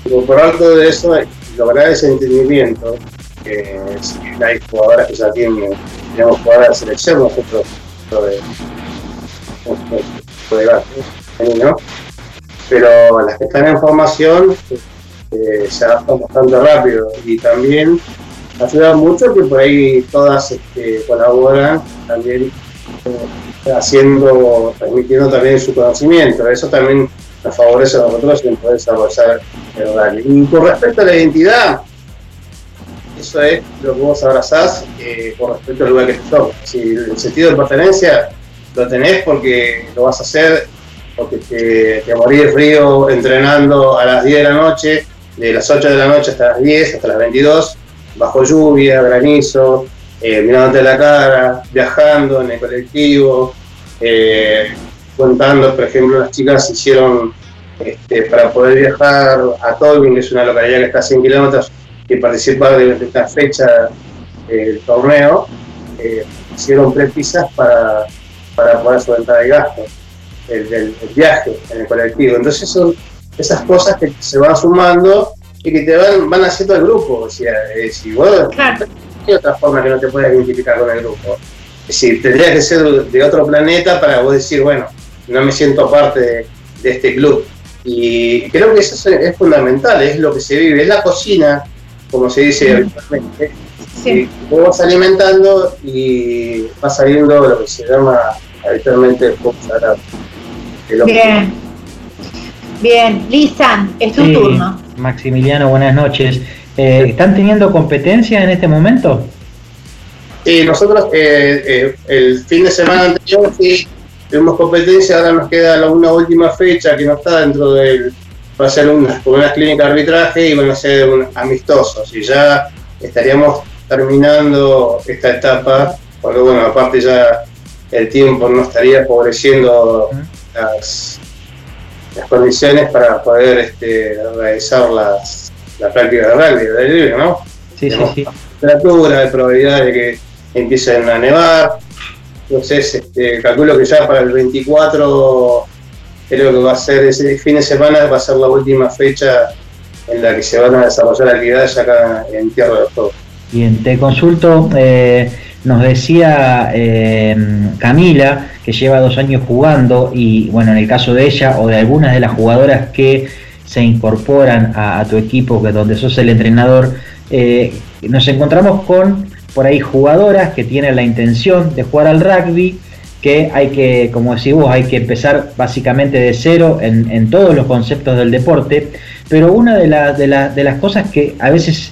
incorporar todo eso y lograr ese entendimiento, que si hay jugadoras que ya tienen, tenemos jugadoras de selección, nosotros, de, ¿no? pero las que están en formación eh, se adaptan bastante rápido y también ayuda mucho que por ahí todas este, colaboran también eh, haciendo, transmitiendo también su conocimiento. Eso también nos favorece a nosotros en poder desarrollar el rugby. Y con respecto a la identidad, eso es lo que vos abrazás eh, con respecto al lugar que toca. Si el sentido de pertenencia lo tenés porque lo vas a hacer, porque te, te morís de frío entrenando a las 10 de la noche, de las 8 de la noche hasta las 10, hasta las 22, bajo lluvia, granizo, eh, mirándote la cara, viajando en el colectivo, eh, contando, por ejemplo, las chicas hicieron este, para poder viajar a Tolvin, que es una localidad que está a 100 kilómetros, y participar de esta fecha del torneo, eh, hicieron prepisas para, para poder solventar el gasto, el, viaje en el colectivo. Entonces son esas cosas que se van sumando y que te van, van haciendo el grupo. O sea, eh, si vos, hay otra forma que no te puedas identificar con el grupo. Es decir, tendrías que ser de otro planeta para vos decir, bueno, no me siento parte de, de este club. Y creo que eso es, es fundamental, es lo que se vive, es la cocina, como se dice habitualmente. Y vos vas alimentando y va saliendo lo que se llama habitualmente el juego sagrado. Bien. Bien, Lisan, es tu Sí, turno. Maximiliano, buenas noches. Eh, ¿Están teniendo competencia en este momento? Sí, nosotros eh, eh, el fin de semana anterior sí tuvimos competencia, ahora nos queda la, una última fecha que no está dentro del, va a ser una, una clínica de arbitraje y van a ser un, amistosos y ya estaríamos terminando esta etapa, porque bueno, aparte ya el tiempo no estaría favoreciendo las, las condiciones para poder este, realizar las, la práctica de rugby, de libre, ¿no? Sí, sí, sí. Temperatura, de probabilidad de que empiecen a nevar. Entonces, este, calculo que ya para el 24, creo que va a ser ese fin de semana, va a ser la última fecha en la que se van a desarrollar actividades acá en Tierra del Fuego. Bien, te consulto, eh, nos decía eh, Camila que lleva dos años jugando y bueno, en el caso de ella o de algunas de las jugadoras que se incorporan a, a tu equipo, que donde sos el entrenador, eh, nos encontramos con por ahí jugadoras que tienen la intención de jugar al rugby, que hay que, como decís vos, hay que empezar básicamente de cero en, en todos los conceptos del deporte, pero una de, la- de, la- de las cosas que a veces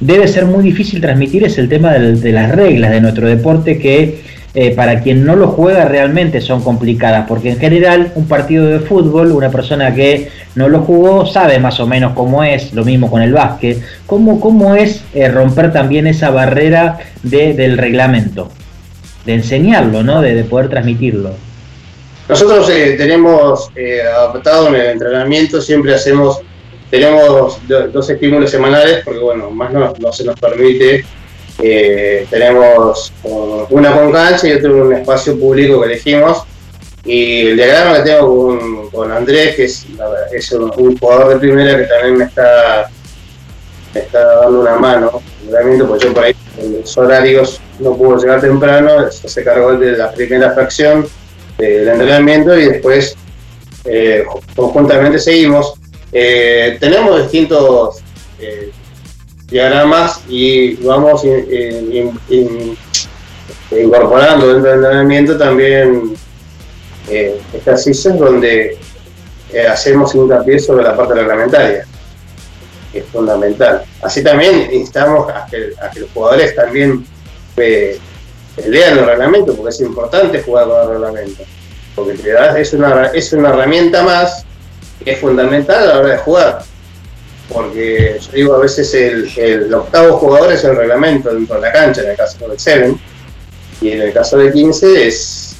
debe ser muy difícil transmitir es el tema de las reglas de nuestro deporte que eh, para quien no lo juega realmente son complicadas, porque en general un partido de fútbol, una persona que no lo jugó sabe más o menos cómo es, lo mismo con el básquet, cómo, cómo es eh, romper también esa barrera de- del reglamento, de enseñarlo, ¿no? de, de poder transmitirlo. Nosotros eh, tenemos eh, adaptado en el entrenamiento, siempre hacemos, tenemos do- dos estímulos semanales, porque bueno, más no, no se nos permite. Eh, tenemos una con cancha y otro en un espacio público que elegimos. Y el diagrama que tengo con, Andrés, que es, es un, jugador de primera que también me está, me está dando una mano, porque yo por ahí en los horarios no puedo llegar temprano, se cargo de la primera fracción del entrenamiento y después eh, conjuntamente seguimos. Eh, tenemos distintos eh, diagramas y vamos in- in- in- incorporando dentro del entrenamiento también eh, ejercicios donde eh, hacemos hincapié sobre la parte reglamentaria, es fundamental. Así también instamos a que, los jugadores también eh, lean el reglamento, porque es importante jugar con el reglamento. Porque te da- es una, es una herramienta más que es fundamental a la hora de jugar. Porque yo digo, a veces el, el octavo jugador es el reglamento dentro de la cancha, en el caso del 7, y en el caso del 15 es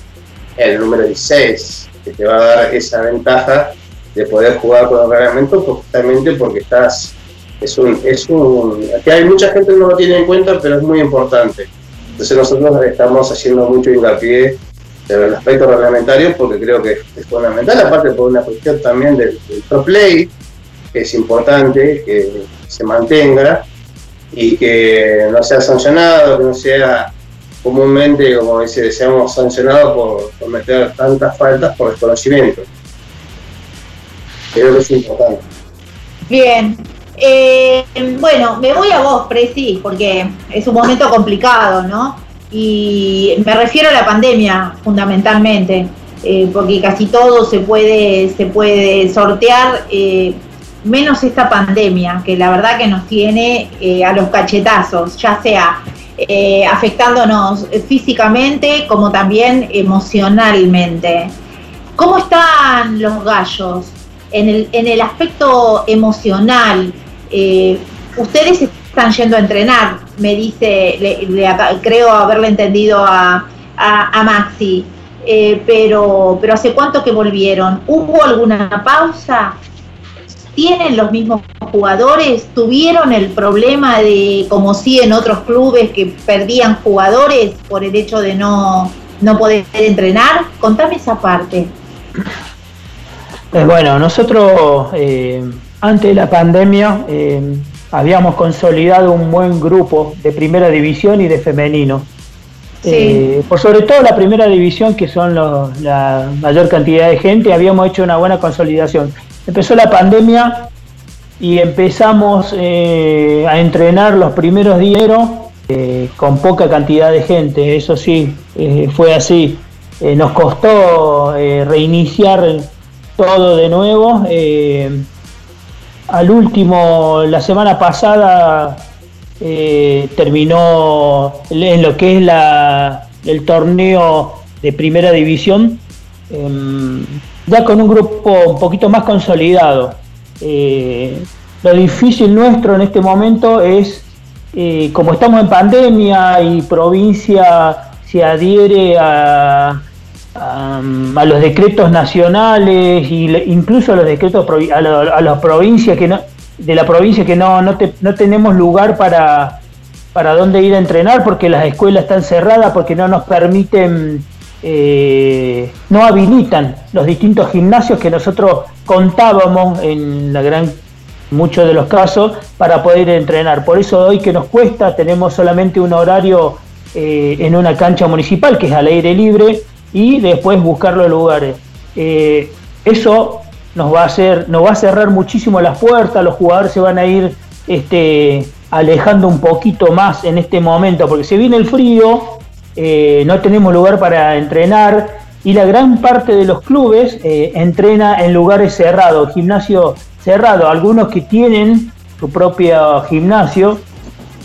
el número 16, que te va a dar esa ventaja de poder jugar con el reglamento justamente porque estás es un es un que hay mucha gente que no lo tiene en cuenta pero es muy importante. Entonces nosotros estamos haciendo mucho hincapié en el aspecto reglamentario porque creo que es fundamental aparte por una cuestión también del, del pro play que es importante que se mantenga y que no sea sancionado que no sea comúnmente como dice deseamos sancionado por cometer tantas faltas por desconocimiento. Creo que es importante. Bien. Eh, bueno, me voy a vos, Presi, porque es un momento complicado, ¿no? Y me refiero a la pandemia, fundamentalmente, eh, porque casi todo se puede, se puede sortear, eh, menos esta pandemia, que la verdad que nos tiene a los cachetazos, ya sea afectándonos físicamente como también emocionalmente. ¿Cómo están los gallos en el, en el aspecto emocional? Eh, ustedes están yendo a entrenar, me dice, creo haberle entendido a, Maxi, Eh, pero, pero ¿hace cuánto que volvieron? ¿Hubo alguna pausa? ¿Tienen los mismos jugadores? ¿Tuvieron el problema de, como sí en otros clubes, que perdían jugadores por el hecho de no, no poder entrenar? Contame esa parte. Eh, bueno, nosotros antes de la pandemia eh, habíamos consolidado un buen grupo de primera división y de femenino. Eh, por sobre todo la primera división, que son los- la mayor cantidad de gente, habíamos hecho una buena consolidación. Empezó la pandemia y empezamos eh, a entrenar los primeros eh, con poca cantidad de gente, eso sí, fue así. Nos costó reiniciar todo de nuevo. Eh, al último, la semana pasada eh, terminó en lo que es la, el torneo de primera división. em, ya con un grupo un poquito más consolidado. Eh, lo difícil nuestro en este momento es, eh, como estamos en pandemia y provincia se adhiere a, a, los decretos nacionales y incluso a los decretos a, las provincias que no, de la provincia que no, no, no tenemos lugar para, para dónde ir a entrenar porque las escuelas están cerradas, porque no nos permiten, eh, no habilitan los distintos gimnasios que nosotros contábamos en la gran muchos de los casos para poder entrenar. Por eso hoy que nos cuesta, tenemos solamente un horario eh, en una cancha municipal que es al aire libre y después buscar los lugares. Eh, eso nos va a hacer, nos va a cerrar muchísimo las puertas, los jugadores se van a ir este, alejando un poquito más en este momento, porque se viene el frío, eh, no tenemos lugar para entrenar y la gran parte de los clubes eh, entrena en lugares cerrados, gimnasio cerrado, algunos que tienen su propio gimnasio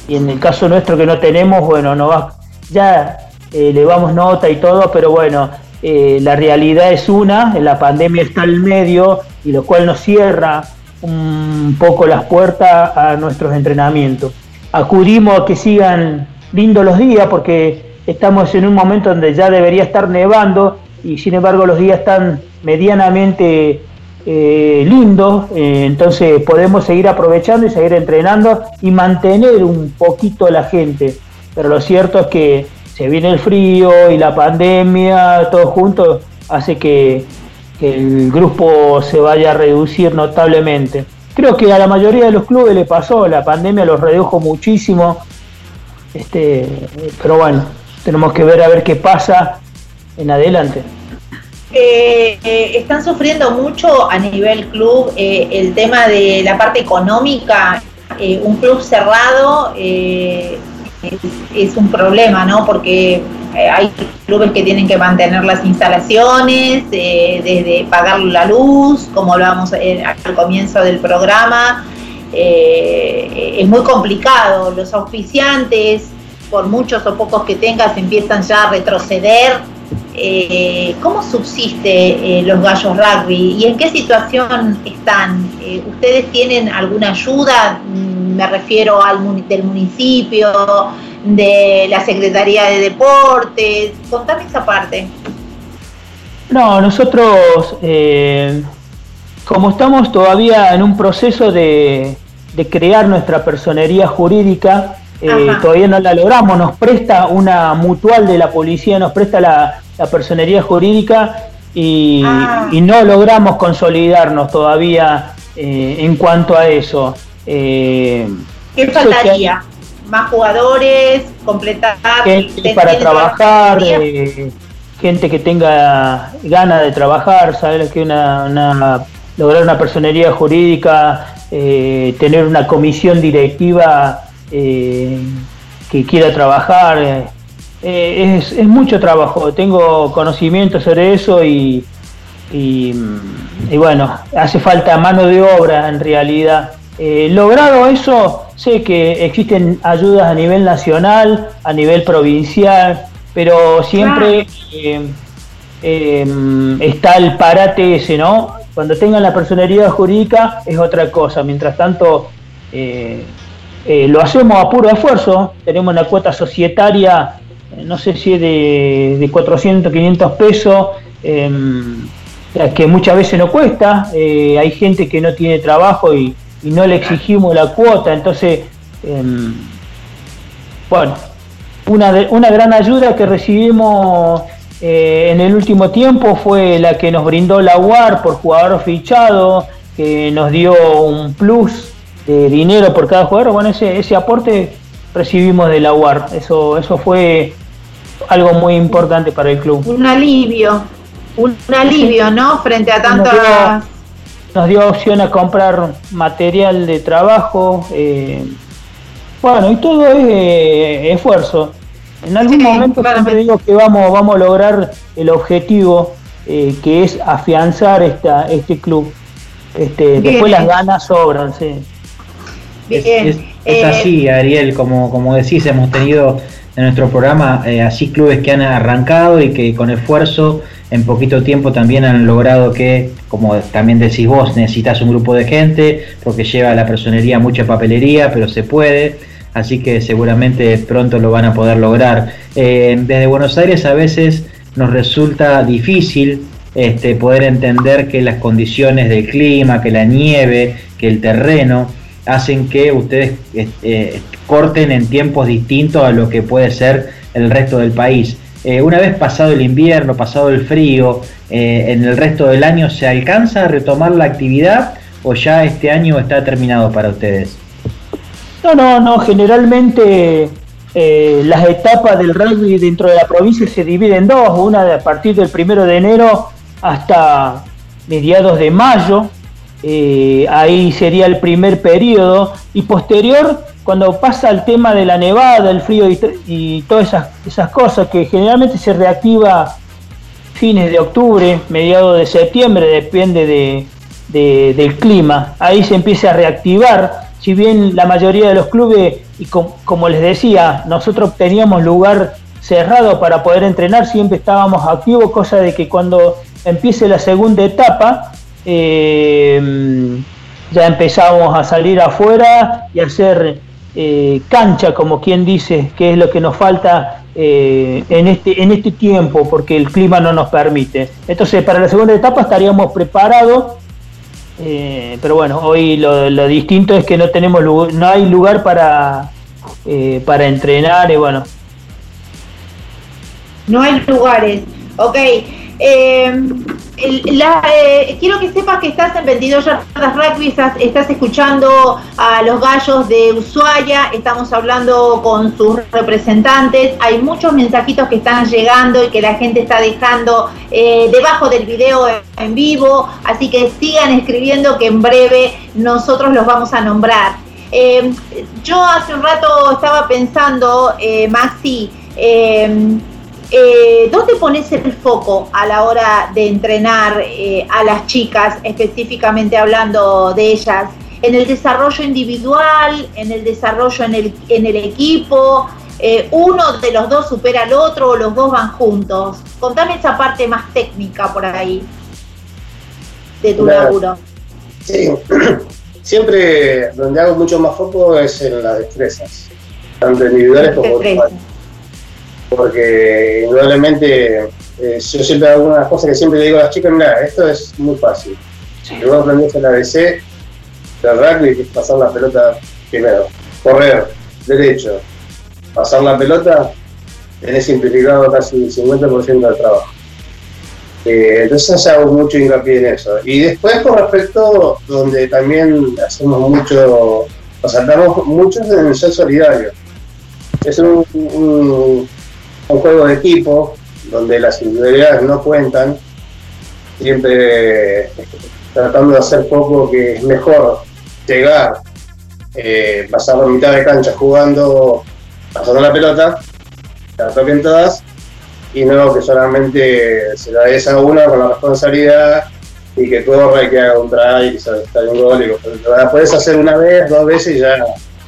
y en el caso nuestro que no tenemos, bueno, no va, ya eh, le vamos nota y todo, pero bueno, la realidad es una, la pandemia está al medio y lo cual nos cierra un poco las puertas a nuestros entrenamientos. Acudimos a que sigan lindos los días porque estamos en un momento donde ya debería estar nevando y sin embargo los días están medianamente eh, lindos, eh, entonces podemos seguir aprovechando y seguir entrenando y mantener un poquito la gente. Pero lo cierto es que se viene el frío y la pandemia, todo junto, hace que el grupo se vaya a reducir notablemente. Creo que a la mayoría de los clubes le pasó, la pandemia los redujo muchísimo, este, pero bueno, tenemos que ver a ver qué pasa en adelante. Eh, eh, están sufriendo mucho a nivel club eh, el tema de la parte económica. un club cerrado es, un problema, ¿no? Porque eh, hay clubes que tienen que mantener las instalaciones, eh, desde pagar la luz, como hablábamos al comienzo del programa. Eh, es muy complicado. Los auspiciantes, por muchos o pocos que tengas, empiezan ya a retroceder. ¿Cómo subsiste los gallos rugby y en qué situación están? ¿Ustedes tienen alguna ayuda? me refiero al del municipio, de la Secretaría de Deportes. Contame esa parte. No, nosotros, eh, como estamos todavía en un proceso de, crear nuestra personería jurídica, eh, todavía no la logramos, nos presta una mutual de la policía, nos presta la, personería jurídica y, ah. no logramos consolidarnos todavía eh, en cuanto a eso. Eh, ¿Qué faltaría? ¿Más jugadores? ¿Completar? Gente para trabajar, eh, gente que tenga ganas de trabajar, saber que una, lograr una personería jurídica, tener una comisión directiva eh, que quiera trabajar. Es, es, mucho trabajo, tengo conocimiento sobre eso y, y, y bueno, hace falta mano de obra en realidad. Eh, logrado eso, sé que existen ayudas a nivel nacional, a nivel provincial, pero siempre eh, em, está el parate ese, ¿no? Cuando tengan la personalidad jurídica es otra cosa. Mientras tanto, eh, lo hacemos a puro esfuerzo. Tenemos una cuota societaria, no sé si de, de 400, 500 pesos em, que muchas veces no cuesta, hay gente que no tiene trabajo y, y no le exigimos la cuota. Entonces, em, bueno, una, una gran ayuda que recibimos eh, en el último tiempo fue la que nos brindó la UAR por jugador fichado, que nos dio un plus de dinero por cada jugador. Bueno, ese, ese aporte recibimos de la UAR. Eso, eso fue algo muy importante para el club. Un alivio, un alivio, ¿no? Frente a tantas nos dio opción a comprar material de trabajo. Eh, bueno, y todo es eh, esfuerzo. En algún momento siempre digo que vamos, vamos a lograr el objetivo eh, que es afianzar esta, este club. Este, después las ganas sobran, sí. Es, así, Ariel, como, como decís, hemos tenido en nuestro programa, eh, así clubes que han arrancado y que con esfuerzo en poquito tiempo también han logrado que, como también decís vos, necesitas un grupo de gente, porque lleva a la personería mucha papelería, pero se puede, así que seguramente pronto lo van a poder lograr. Eh, desde Buenos Aires a veces nos resulta difícil este, poder entender que las condiciones del clima, que la nieve, que el terreno, hacen que ustedes eh, corten en tiempos distintos a lo que puede ser el resto del país. Eh, una vez pasado el invierno, pasado el frío, eh, en el resto del año, ¿se alcanza a retomar la actividad o ya este año está terminado para ustedes? No, no, no, generalmente las etapas del rugby dentro de la provincia se dividen en dos, una a partir del primero de enero hasta mediados de mayo, eh, ahí sería el primer periodo, y posterior, cuando pasa el tema de la nevada, el frío y, todas esas, cosas, que generalmente se reactiva fines de octubre, mediados de septiembre, depende de, del clima, ahí se empieza a reactivar, si bien la mayoría de los clubes, y como les decía, nosotros teníamos lugar cerrado para poder entrenar, siempre estábamos activos, cosa de que cuando empiece la segunda etapa, eh, ya empezamos a salir afuera y hacer eh, cancha, como quien dice, que es lo que nos falta eh, en, este, en este tiempo, porque el clima no nos permite. Entonces, para la segunda etapa estaríamos preparados, pero bueno, hoy lo, distinto es que no tenemos no hay lugar para, para entrenar y bueno. No hay lugares, ok. Eh, eh, quiero que sepas que estás en 22 yardas rugby, estás, escuchando a los gallos de Ushuaia, estamos hablando con sus representantes, hay muchos mensajitos que están llegando y que la gente está dejando eh, debajo del video en vivo, así que sigan escribiendo que en breve nosotros los vamos a nombrar. yo hace un rato estaba pensando, Maxi, eh, ¿Dónde pones el foco a la hora de entrenar eh, a las chicas, específicamente hablando de ellas? ¿En el desarrollo individual, en el desarrollo en el, en el equipo? Eh, ¿Uno de los dos supera al otro o los dos van juntos? Contame esa parte más técnica por ahí de tu laburo. Sí, siempre donde hago mucho más foco es en las destrezas, tanto individuales como grupales porque indudablemente eh, yo siempre hago una cosa que siempre le digo a las chicas, mira, esto es muy fácil. Si vos aprendés el ABC del rugby, es pasar la pelota primero, correr, derecho, pasar la pelota, tenés simplificado casi el 50% del trabajo. Eh, entonces hago mucho hincapié en eso. Y después con respecto, donde también hacemos mucho, damos mucho en el ser solidario. Es un un juego de equipo donde las individualidades no cuentan, siempre tratando de hacer poco que es mejor llegar, eh, pasar la mitad de cancha jugando, pasando la pelota, que la toquen todas, y no que solamente se la des a una con la responsabilidad y que corra y que haga un try y que se un gol y la puedes hacer una vez, dos veces y ya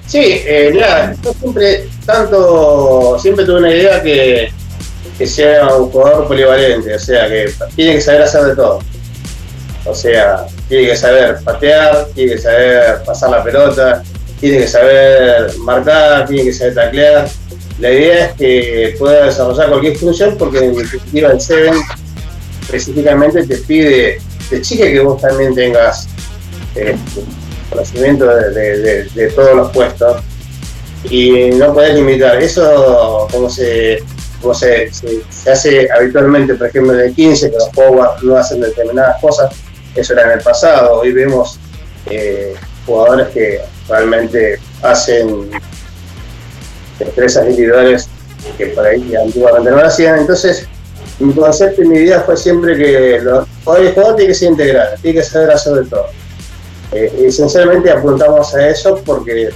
Sí, eh, mira, yo siempre, tanto, siempre tuve una idea que, sea un jugador polivalente, o sea, que tiene que saber hacer de todo. O sea, tiene que saber patear, tiene que saber pasar la pelota, tiene que saber marcar, tiene que saber taclear. La idea es que pueda desarrollar cualquier función porque en definitiva el Seven específicamente te pide, te exige que vos también tengas eh, conocimiento de, todos los puestos y no puedes limitar. Eso, como se, como se, se, hace habitualmente, por ejemplo, en el 15, que los jugadores no hacen determinadas cosas, eso era en el pasado. Hoy vemos eh, jugadores que realmente hacen destrezas individuales que por ahí antiguamente no lo hacían. Entonces, mi concepto y mi idea fue siempre que los jugadores tienen que ser integrales, tienen que saber hacer de todo. Eh, esencialmente apuntamos a eso porque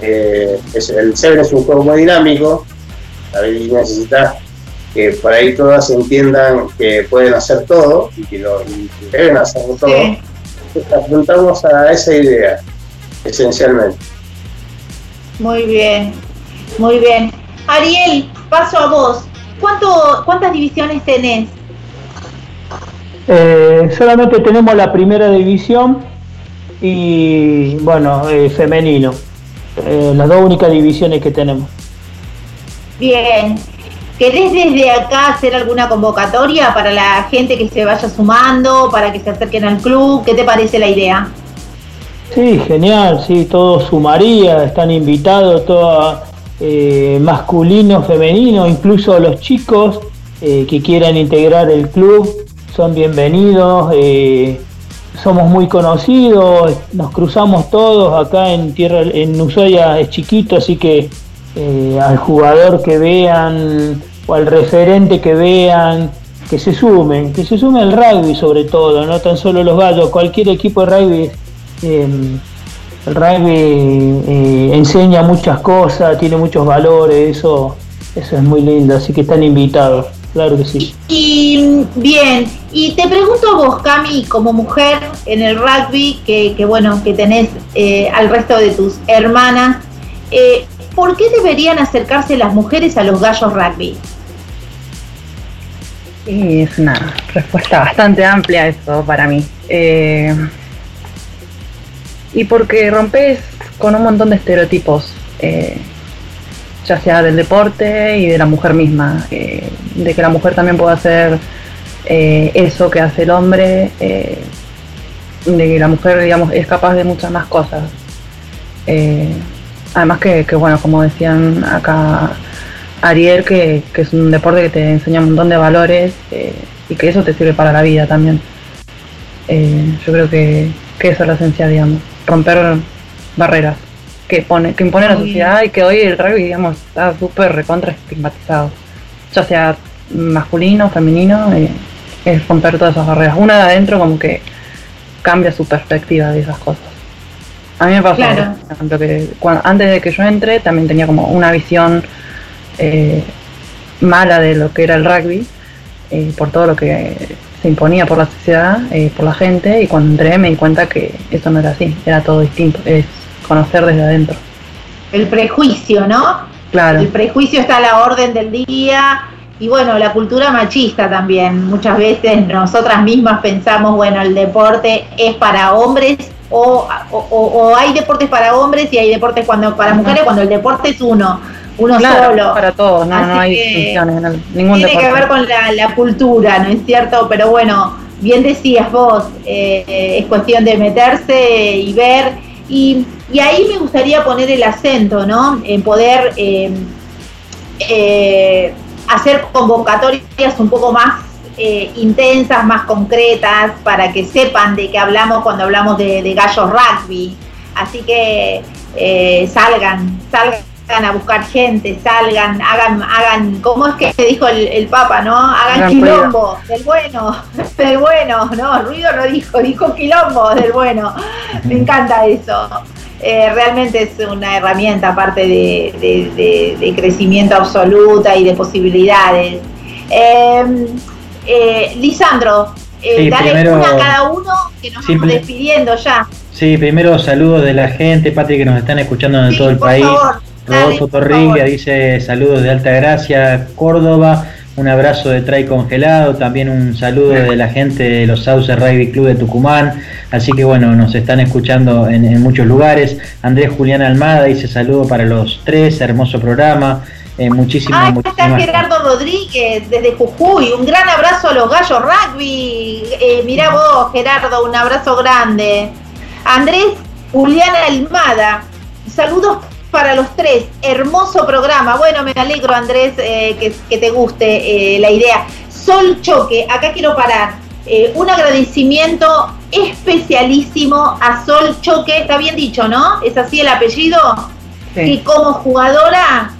eh, el Seven es un juego muy dinámico, y necesita que por ahí todas entiendan que pueden hacer todo y que, lo, deben hacer todo. apuntamos a esa idea, esencialmente. Muy bien, muy bien. Ariel, paso a vos. ¿Cuánto, ¿Cuántas divisiones tenés? Eh, solamente tenemos la primera división y, bueno, eh, femenino. Eh, las dos únicas divisiones que tenemos. Bien. ¿Querés desde acá hacer alguna convocatoria para la gente que se vaya sumando, para que se acerquen al club? ¿Qué te parece la idea? Sí, genial, sí, todo sumaría, están invitados, todo eh, masculino, femenino, incluso los chicos eh, que quieran integrar el club son bienvenidos. Eh, somos muy conocidos, nos cruzamos todos acá en tierra, en Ushuaia es chiquito, así que eh, al jugador que vean o al referente que vean, que se sumen, que se sume al rugby sobre todo, no tan solo los gallos, cualquier equipo de rugby, eh, el rugby eh, enseña muchas cosas, tiene muchos valores, eso, eso es muy lindo, así que están invitados, claro que sí. Y bien, y te pregunto vos, Cami, como mujer en el rugby, que, que bueno, que tenés eh, al resto de tus hermanas, eh, ¿por qué deberían acercarse las mujeres a los gallos rugby? Es una respuesta bastante amplia eso para mí. Eh, y porque rompes con un montón de estereotipos, eh, ya sea del deporte y de la mujer misma, eh, de que la mujer también puede hacer eh, eso que hace el hombre, eh, de que la mujer, digamos, es capaz de muchas más cosas. Eh, además que, que, bueno, como decían acá Ariel, que, que es un deporte que te enseña un montón de valores y que eso te sirve para la vida también. Yo creo que, que eso es la esencia, digamos, romper barreras que pone que impone la sociedad y que hoy el rugby, digamos, está súper recontra estigmatizado. Ya sea masculino, femenino, eh, es romper todas esas barreras. Una de adentro como que cambia su perspectiva de esas cosas. A mí me pasó, Claro. por ejemplo, que cuando, antes de que yo entre también tenía como una visión eh, mala de lo que era el rugby, eh, por todo lo que se imponía por la sociedad, eh, por la gente, y cuando entré me di cuenta que eso no era así, era todo distinto, es conocer desde adentro. El prejuicio, ¿no? Claro. El prejuicio está a la orden del día y bueno, la cultura machista también. Muchas veces nosotras mismas pensamos, bueno, el deporte es para hombres o, o- hay deportes para hombres y hay deportes cuando para mujeres cuando el deporte es uno, uno Claro, solo. para todos, no, no hay distinciones en el- ningún Tiene deporte. que ver con la, la cultura, ¿no es cierto? Pero bueno, bien decías vos, eh, eh, es cuestión de meterse y ver. Y, y ahí me gustaría poner el acento, ¿no? En poder eh, eh, hacer convocatorias un poco más eh, intensas, más concretas, para que sepan de qué hablamos cuando hablamos de, de gallos rugby. Así que eh, salgan, salgan a buscar gente, salgan, hagan, hagan, ¿cómo es que dijo el, el Papa, no? Hagan Hagan quilombo, del bueno, del bueno, no, ruido no dijo, dijo quilombo, del bueno. Me encanta eso. Eh, realmente es una herramienta aparte de, de- de- de crecimiento absoluta y de posibilidades. Eh, eh, Lisandro, eh, Sí, dale primero- una a cada uno que nos Simple- vamos despidiendo ya. Sí, primero saludos de la gente, Patri, que nos están escuchando en Sí, todo el país. favor, Rodolfo favor. dice saludos de Altagracia, Córdoba. Un abrazo de Tray Congelado, también un saludo de la gente de los Sauces Rugby Club de Tucumán. Así que bueno, nos están escuchando en, en muchos lugares. Andrés Julián Almada dice saludo para los tres, hermoso programa. Eh, muchísimas, Ah, está muchísimas Gerardo Rodríguez desde Jujuy. Un gran abrazo a los gallos rugby. Eh, mirá vos, Gerardo, un abrazo grande. Andrés Julián Almada. Saludos para los tres. Hermoso programa. Bueno, me alegro, Andrés, eh, que, que te guste eh, la idea. Sol Choque, acá quiero parar. Eh, un agradecimiento especialísimo a Sol Choque. Está bien dicho, ¿no? ¿Es así el apellido? que como jugadora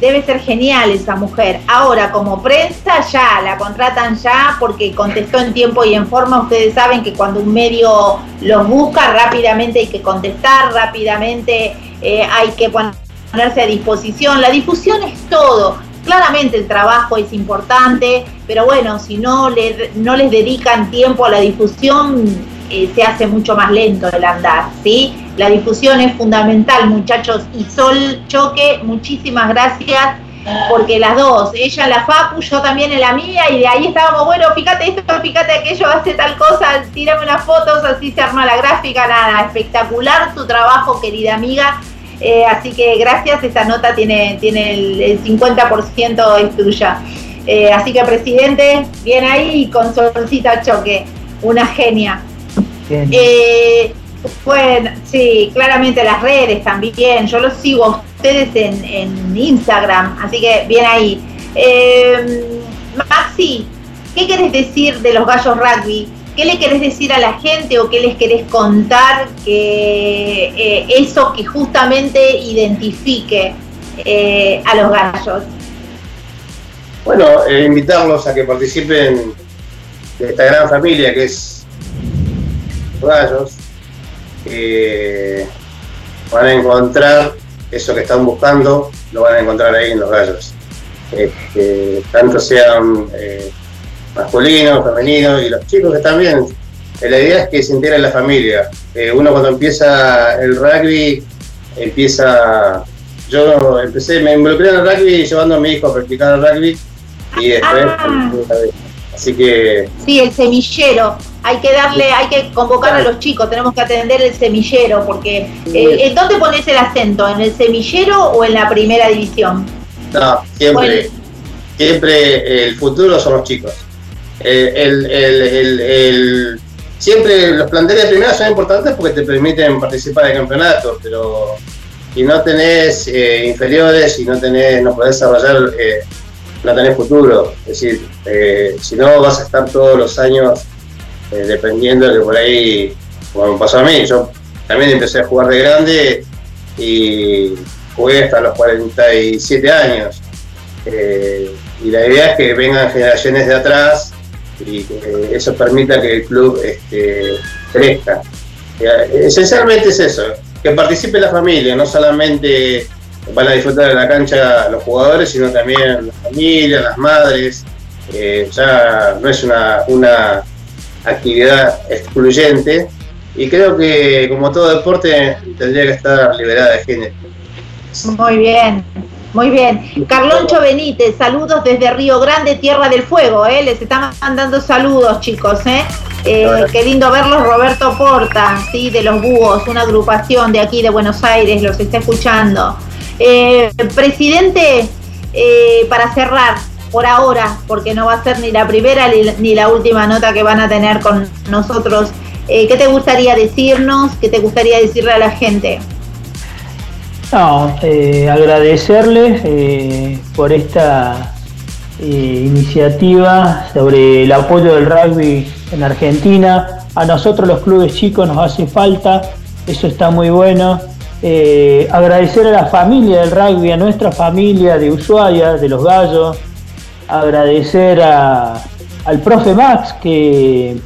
debe ser genial esa mujer. Ahora, como prensa, ya, la contratan ya porque contestó en tiempo y en forma. Ustedes saben que cuando un medio los busca, rápidamente hay que contestar, rápidamente eh, hay que ponerse a disposición. La difusión es todo. Claramente el trabajo es importante, pero bueno, si no, le, no les dedican tiempo a la difusión, eh, se hace mucho más lento el andar, ¿sí? La difusión es fundamental, muchachos. Y Sol Choque, muchísimas gracias. porque las dos, ella la Facu, yo también en la mía, y de ahí estábamos, bueno, fíjate esto, fíjate aquello, hace tal cosa, tírame unas fotos, así se arma la gráfica, nada, espectacular tu trabajo, querida amiga. Eh, así que gracias, esta nota tiene, tiene el, 50% es tuya. Eh, así que presidente, bien ahí con solcita choque, una genia. Eh, bueno, sí, claramente las redes también. Yo los sigo a ustedes en, Instagram, así que bien ahí. Eh, Maxi, ¿qué querés decir de los gallos rugby? ¿Qué le querés decir a la gente o qué les querés contar que eh, eso que justamente identifique eh, a los gallos? Bueno, invitarlos a que participen de esta gran familia que es gallos, que van a encontrar eso que están buscando, lo van a encontrar ahí en los gallos. Este, tanto sean eh, masculinos, femeninos y los chicos que también. La idea es que se integre la familia. Eh, uno cuando empieza el rugby, empieza... Yo empecé, me involucré en el rugby llevando a mi hijo a practicar el rugby y después... Ah. Así que... Sí, el semillero hay que darle, hay que convocar a los chicos, tenemos que atender el semillero, porque eh, ¿dónde pones el acento? ¿En el semillero o en la primera división? No, siempre, siempre el futuro son los chicos. El, siempre los planteles de primera son importantes porque te permiten participar de campeonatos, pero si no tenés eh, inferiores, si no tenés, no podés desarrollar, eh, no tenés futuro. Es decir, si no vas a estar todos los años eh, dependiendo de por ahí, como pasó a mí, yo también empecé a jugar de grande y jugué hasta los 47 años. Eh, y la idea es que vengan generaciones de atrás y que eso permita que el club este, crezca. Eh, esencialmente es eso, que participe la familia, no solamente van a disfrutar de la cancha los jugadores, sino también la familia, las madres. ya no es una actividad excluyente y creo que como todo deporte tendría que estar liberada de género. Muy bien, muy bien. Carloncho Benítez, saludos desde Río Grande, Tierra del Fuego, ¿eh? les están mandando saludos chicos, ¿eh? eh qué lindo verlos, Roberto Porta, ¿sí? de los Búhos, una agrupación de aquí de Buenos Aires, los está escuchando. Eh, presidente, eh, para cerrar, por ahora, porque no va a ser ni la primera ni la última nota que van a tener con nosotros. Eh, ¿Qué te gustaría decirnos? ¿Qué te gustaría decirle a la gente? No, eh, agradecerles eh, por esta iniciativa sobre el apoyo del rugby en Argentina. A nosotros los clubes chicos nos hace falta, eso está muy bueno. agradecer a la familia del rugby, a nuestra familia de Ushuaia, de los Gallos, agradecer al profe Max que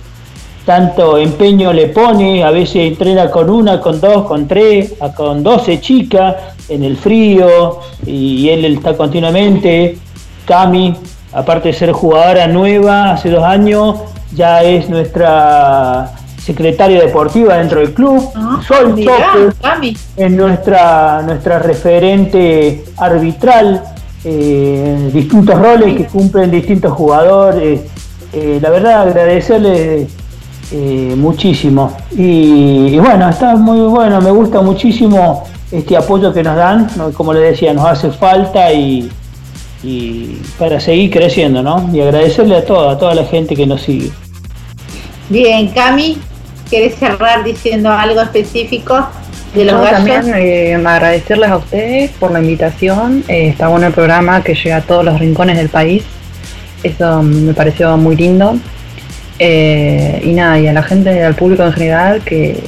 tanto empeño le pone, a veces entrena con una, con dos, con tres, con doce chicas en el frío y él está continuamente. Cami, aparte de ser jugadora nueva, hace dos años ya es nuestra secretaria deportiva dentro del club. Ah, Sol es nuestra, nuestra referente arbitral eh, distintos roles que cumplen distintos jugadores. Eh, la verdad, agradecerle eh, muchísimo. Y, bueno, está muy bueno, me gusta muchísimo este apoyo que nos dan, como le decía, nos hace falta y, para seguir creciendo, ¿no? Y agradecerle a toda, a toda la gente que nos sigue. Bien, Cami, ¿quieres cerrar diciendo algo específico? De también eh, agradecerles a ustedes por la invitación. Eh, está bueno el programa que llega a todos los rincones del país. Eso me pareció muy lindo. Eh, y nada, y a la gente, al público en general, que,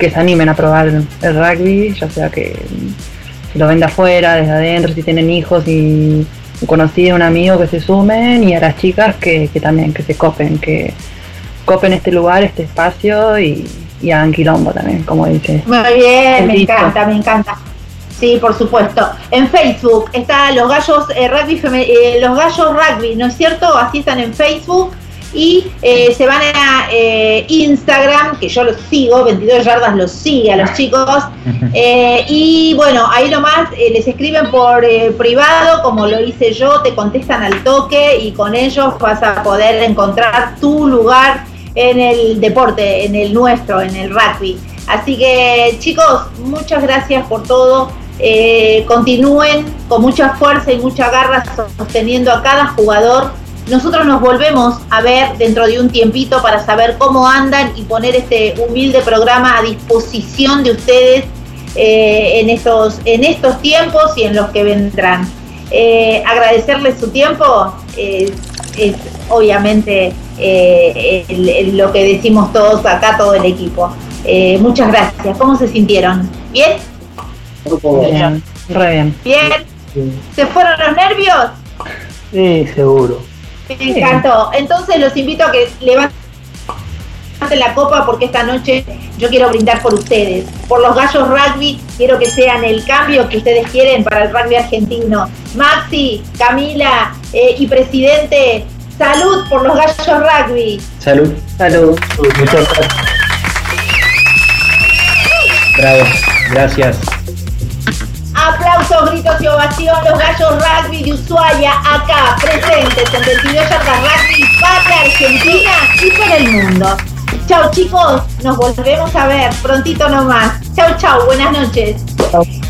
se animen a probar el rugby, ya sea que si lo ven de afuera, desde adentro, si tienen hijos y conocí un amigo que se sumen y a las chicas que, que también, que se copen, que copen este lugar, este espacio y, y a quilombo también, como dice. Muy bien, me encanta, me encanta. Sí, por supuesto. En Facebook está los gallos eh, rugby, eh, los gallos rugby, ¿no es cierto? Así están en Facebook. y eh, se van a eh, Instagram, que yo los sigo, 22 yardas los sigue a los chicos, eh, y bueno, ahí nomás les escriben por privado, como lo hice yo, te contestan al toque y con ellos vas a poder encontrar tu lugar en el deporte, en el nuestro, en el rugby. Así que chicos, muchas gracias por todo. continúen con mucha fuerza y mucha garra sosteniendo a cada jugador nosotros nos volvemos a ver dentro de un tiempito para saber cómo andan y poner este humilde programa a disposición de ustedes eh, en, estos, en estos tiempos y en los que vendrán. Eh, agradecerles su tiempo es obviamente eh, lo que decimos todos acá, todo el equipo. muchas gracias. ¿Cómo se sintieron? ¿Bien? Bien, re bien. ¿Bien? ¿Se fueron los nervios? Sí, seguro. Me encantó. Entonces los invito a que levanten la copa porque esta noche yo quiero brindar por ustedes. Por los gallos rugby, quiero que sean el cambio que ustedes quieren para el rugby argentino. Maxi, Camila eh, y presidente, salud por los gallos rugby. Salud. Salud. Muchas gracias. Bravo, gracias. Aplausos, gritos y ovación, los gallos rugby de Ushuaia, acá, presentes en 22 yardas rugby para Argentina y para el mundo. Chau chicos, nos volvemos a ver prontito nomás. Chau chau, buenas noches.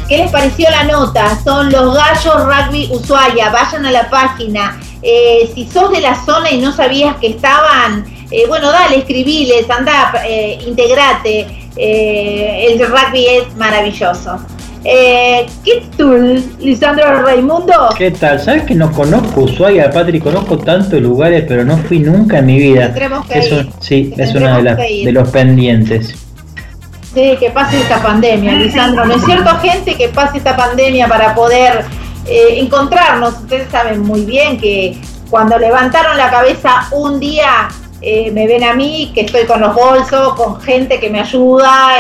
¿Qué les pareció la nota? Son los gallos rugby Ushuaia, vayan a la página. Eh, si sos de la zona y no sabías que estaban, eh, bueno, dale, escribiles, anda, eh, integrate. el rugby es maravilloso. ¿Qué tal, Lisandro Raimundo? ¿Qué tal? ¿Sabes que no conozco Ushuaia, Patri? Conozco tantos lugares, pero no fui nunca en mi vida. Eso, sí, es uno de, de los pendientes. Sí, que pase esta pandemia, Lisandro. ¿No es cierto, gente, que pase esta pandemia para poder eh, encontrarnos? Ustedes saben muy bien que cuando levantaron la cabeza un día eh, me ven a mí, que estoy con los bolsos, con gente que me ayuda,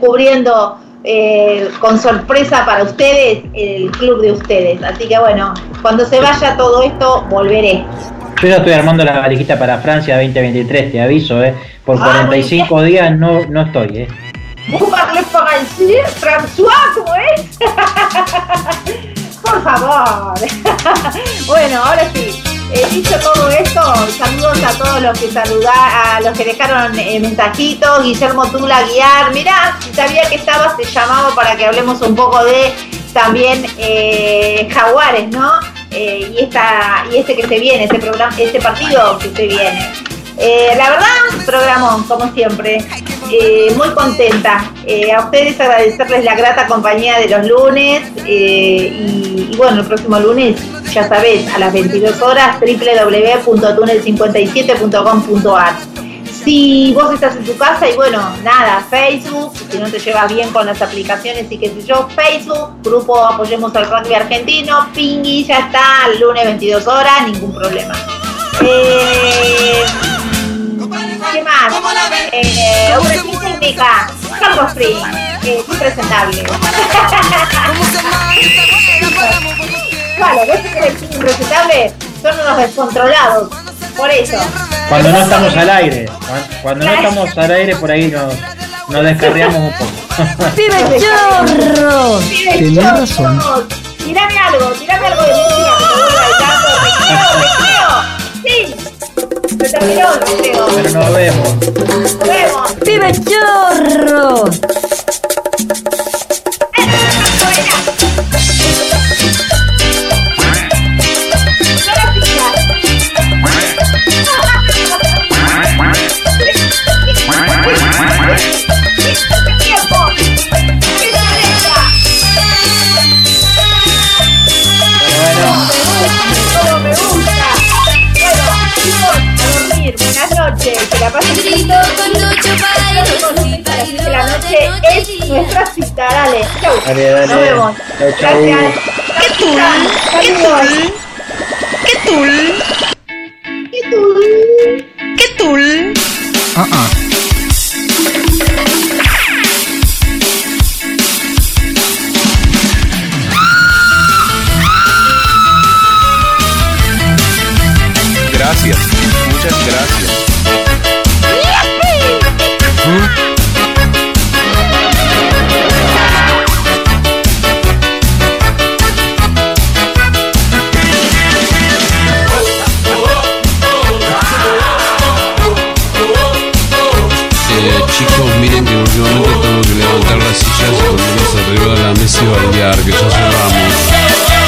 cubriendo eh, con sorpresa para ustedes el club de ustedes. Así que bueno, cuando se vaya todo esto, volveré. Yo ya estoy armando la valijita para Francia 2023, te aviso. Por 45 ah, días no, no estoy, ¿eh? ¿Vous parlez français, François? ¿Cómo es? Por favor. bueno, ahora sí. Eh, dicho todo esto, saludos a todos los que saludaron, a los que dejaron eh, mensajitos, Guillermo Tula Guiar, mirá, sabía que estabas, te llamaba para que hablemos un poco de también eh, Jaguares, ¿no? y esta, y este que se viene, este programa, este partido que se viene. Eh, la verdad, programón, como siempre. Eh, muy contenta. Eh, a ustedes agradecerles la grata compañía de los lunes. Y, bueno, el próximo lunes, ya sabés, a las 22 horas, www.tunel57.com.ar. Si vos estás en tu casa y bueno, nada, Facebook, si no te llevas bien con las aplicaciones y qué sé yo, Facebook, grupo Apoyemos al Rugby Argentino, Pingui, ya está, lunes 22 horas, ningún problema. ¿Qué más? Eh, una técnica, Carlos Spring, eh, impresentable. claro, ¿ves que es impresentable? Son unos descontrolados, por eso. Cuando no estamos al aire, cuando no estamos al aire por ahí nos, nos descarriamos un poco. ¡Pibe chorro! ¡Pibe chorro! Tírame algo, tírame algo de música que te vuelva al campo. ¡Te creo, te creo! ¡Sí! Pero nos vemos. Nos vemos. ¡Pibe chorro! Que la pasen lindo. Que la noche es nuestra cita, dale, chau. Dale, dale. Nos vemos. Chau, chau. Gracias. ¿Qué tul? ¿Qué tul? ¿Qué tul? ¿Qué tul? ¿Qué tul? Ah, ah. Gracias. Muchas gracias. Chicos, miren que últimamente tengo que levantar las sillas y ponerlas arriba de la mesa y bailar, que ya cerramos.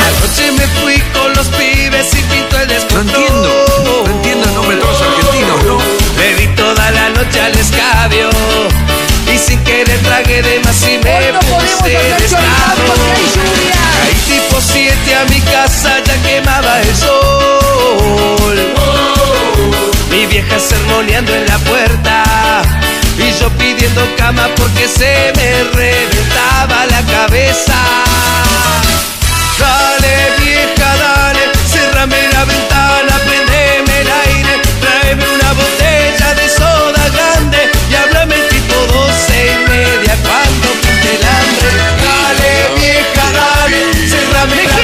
Anoche me fui con los pibes y pinto el descontrol. No entiendo, no entiendo el nombre de los argentinos, ¿no? Me di toda la noche al escabio y sin querer tragué de más y me puse en estado. Caí tipo 7 a mi casa, ya quemaba el sol. Mi vieja sermoneando en la puerta yo pidiendo cama porque se me reventaba la cabeza. Dale vieja, dale, cerrame la ventana, prendeme el aire, tráeme una botella de soda grande y háblame tipo doce y media cuando pinte el hambre. Dale vieja, dale, cerrame la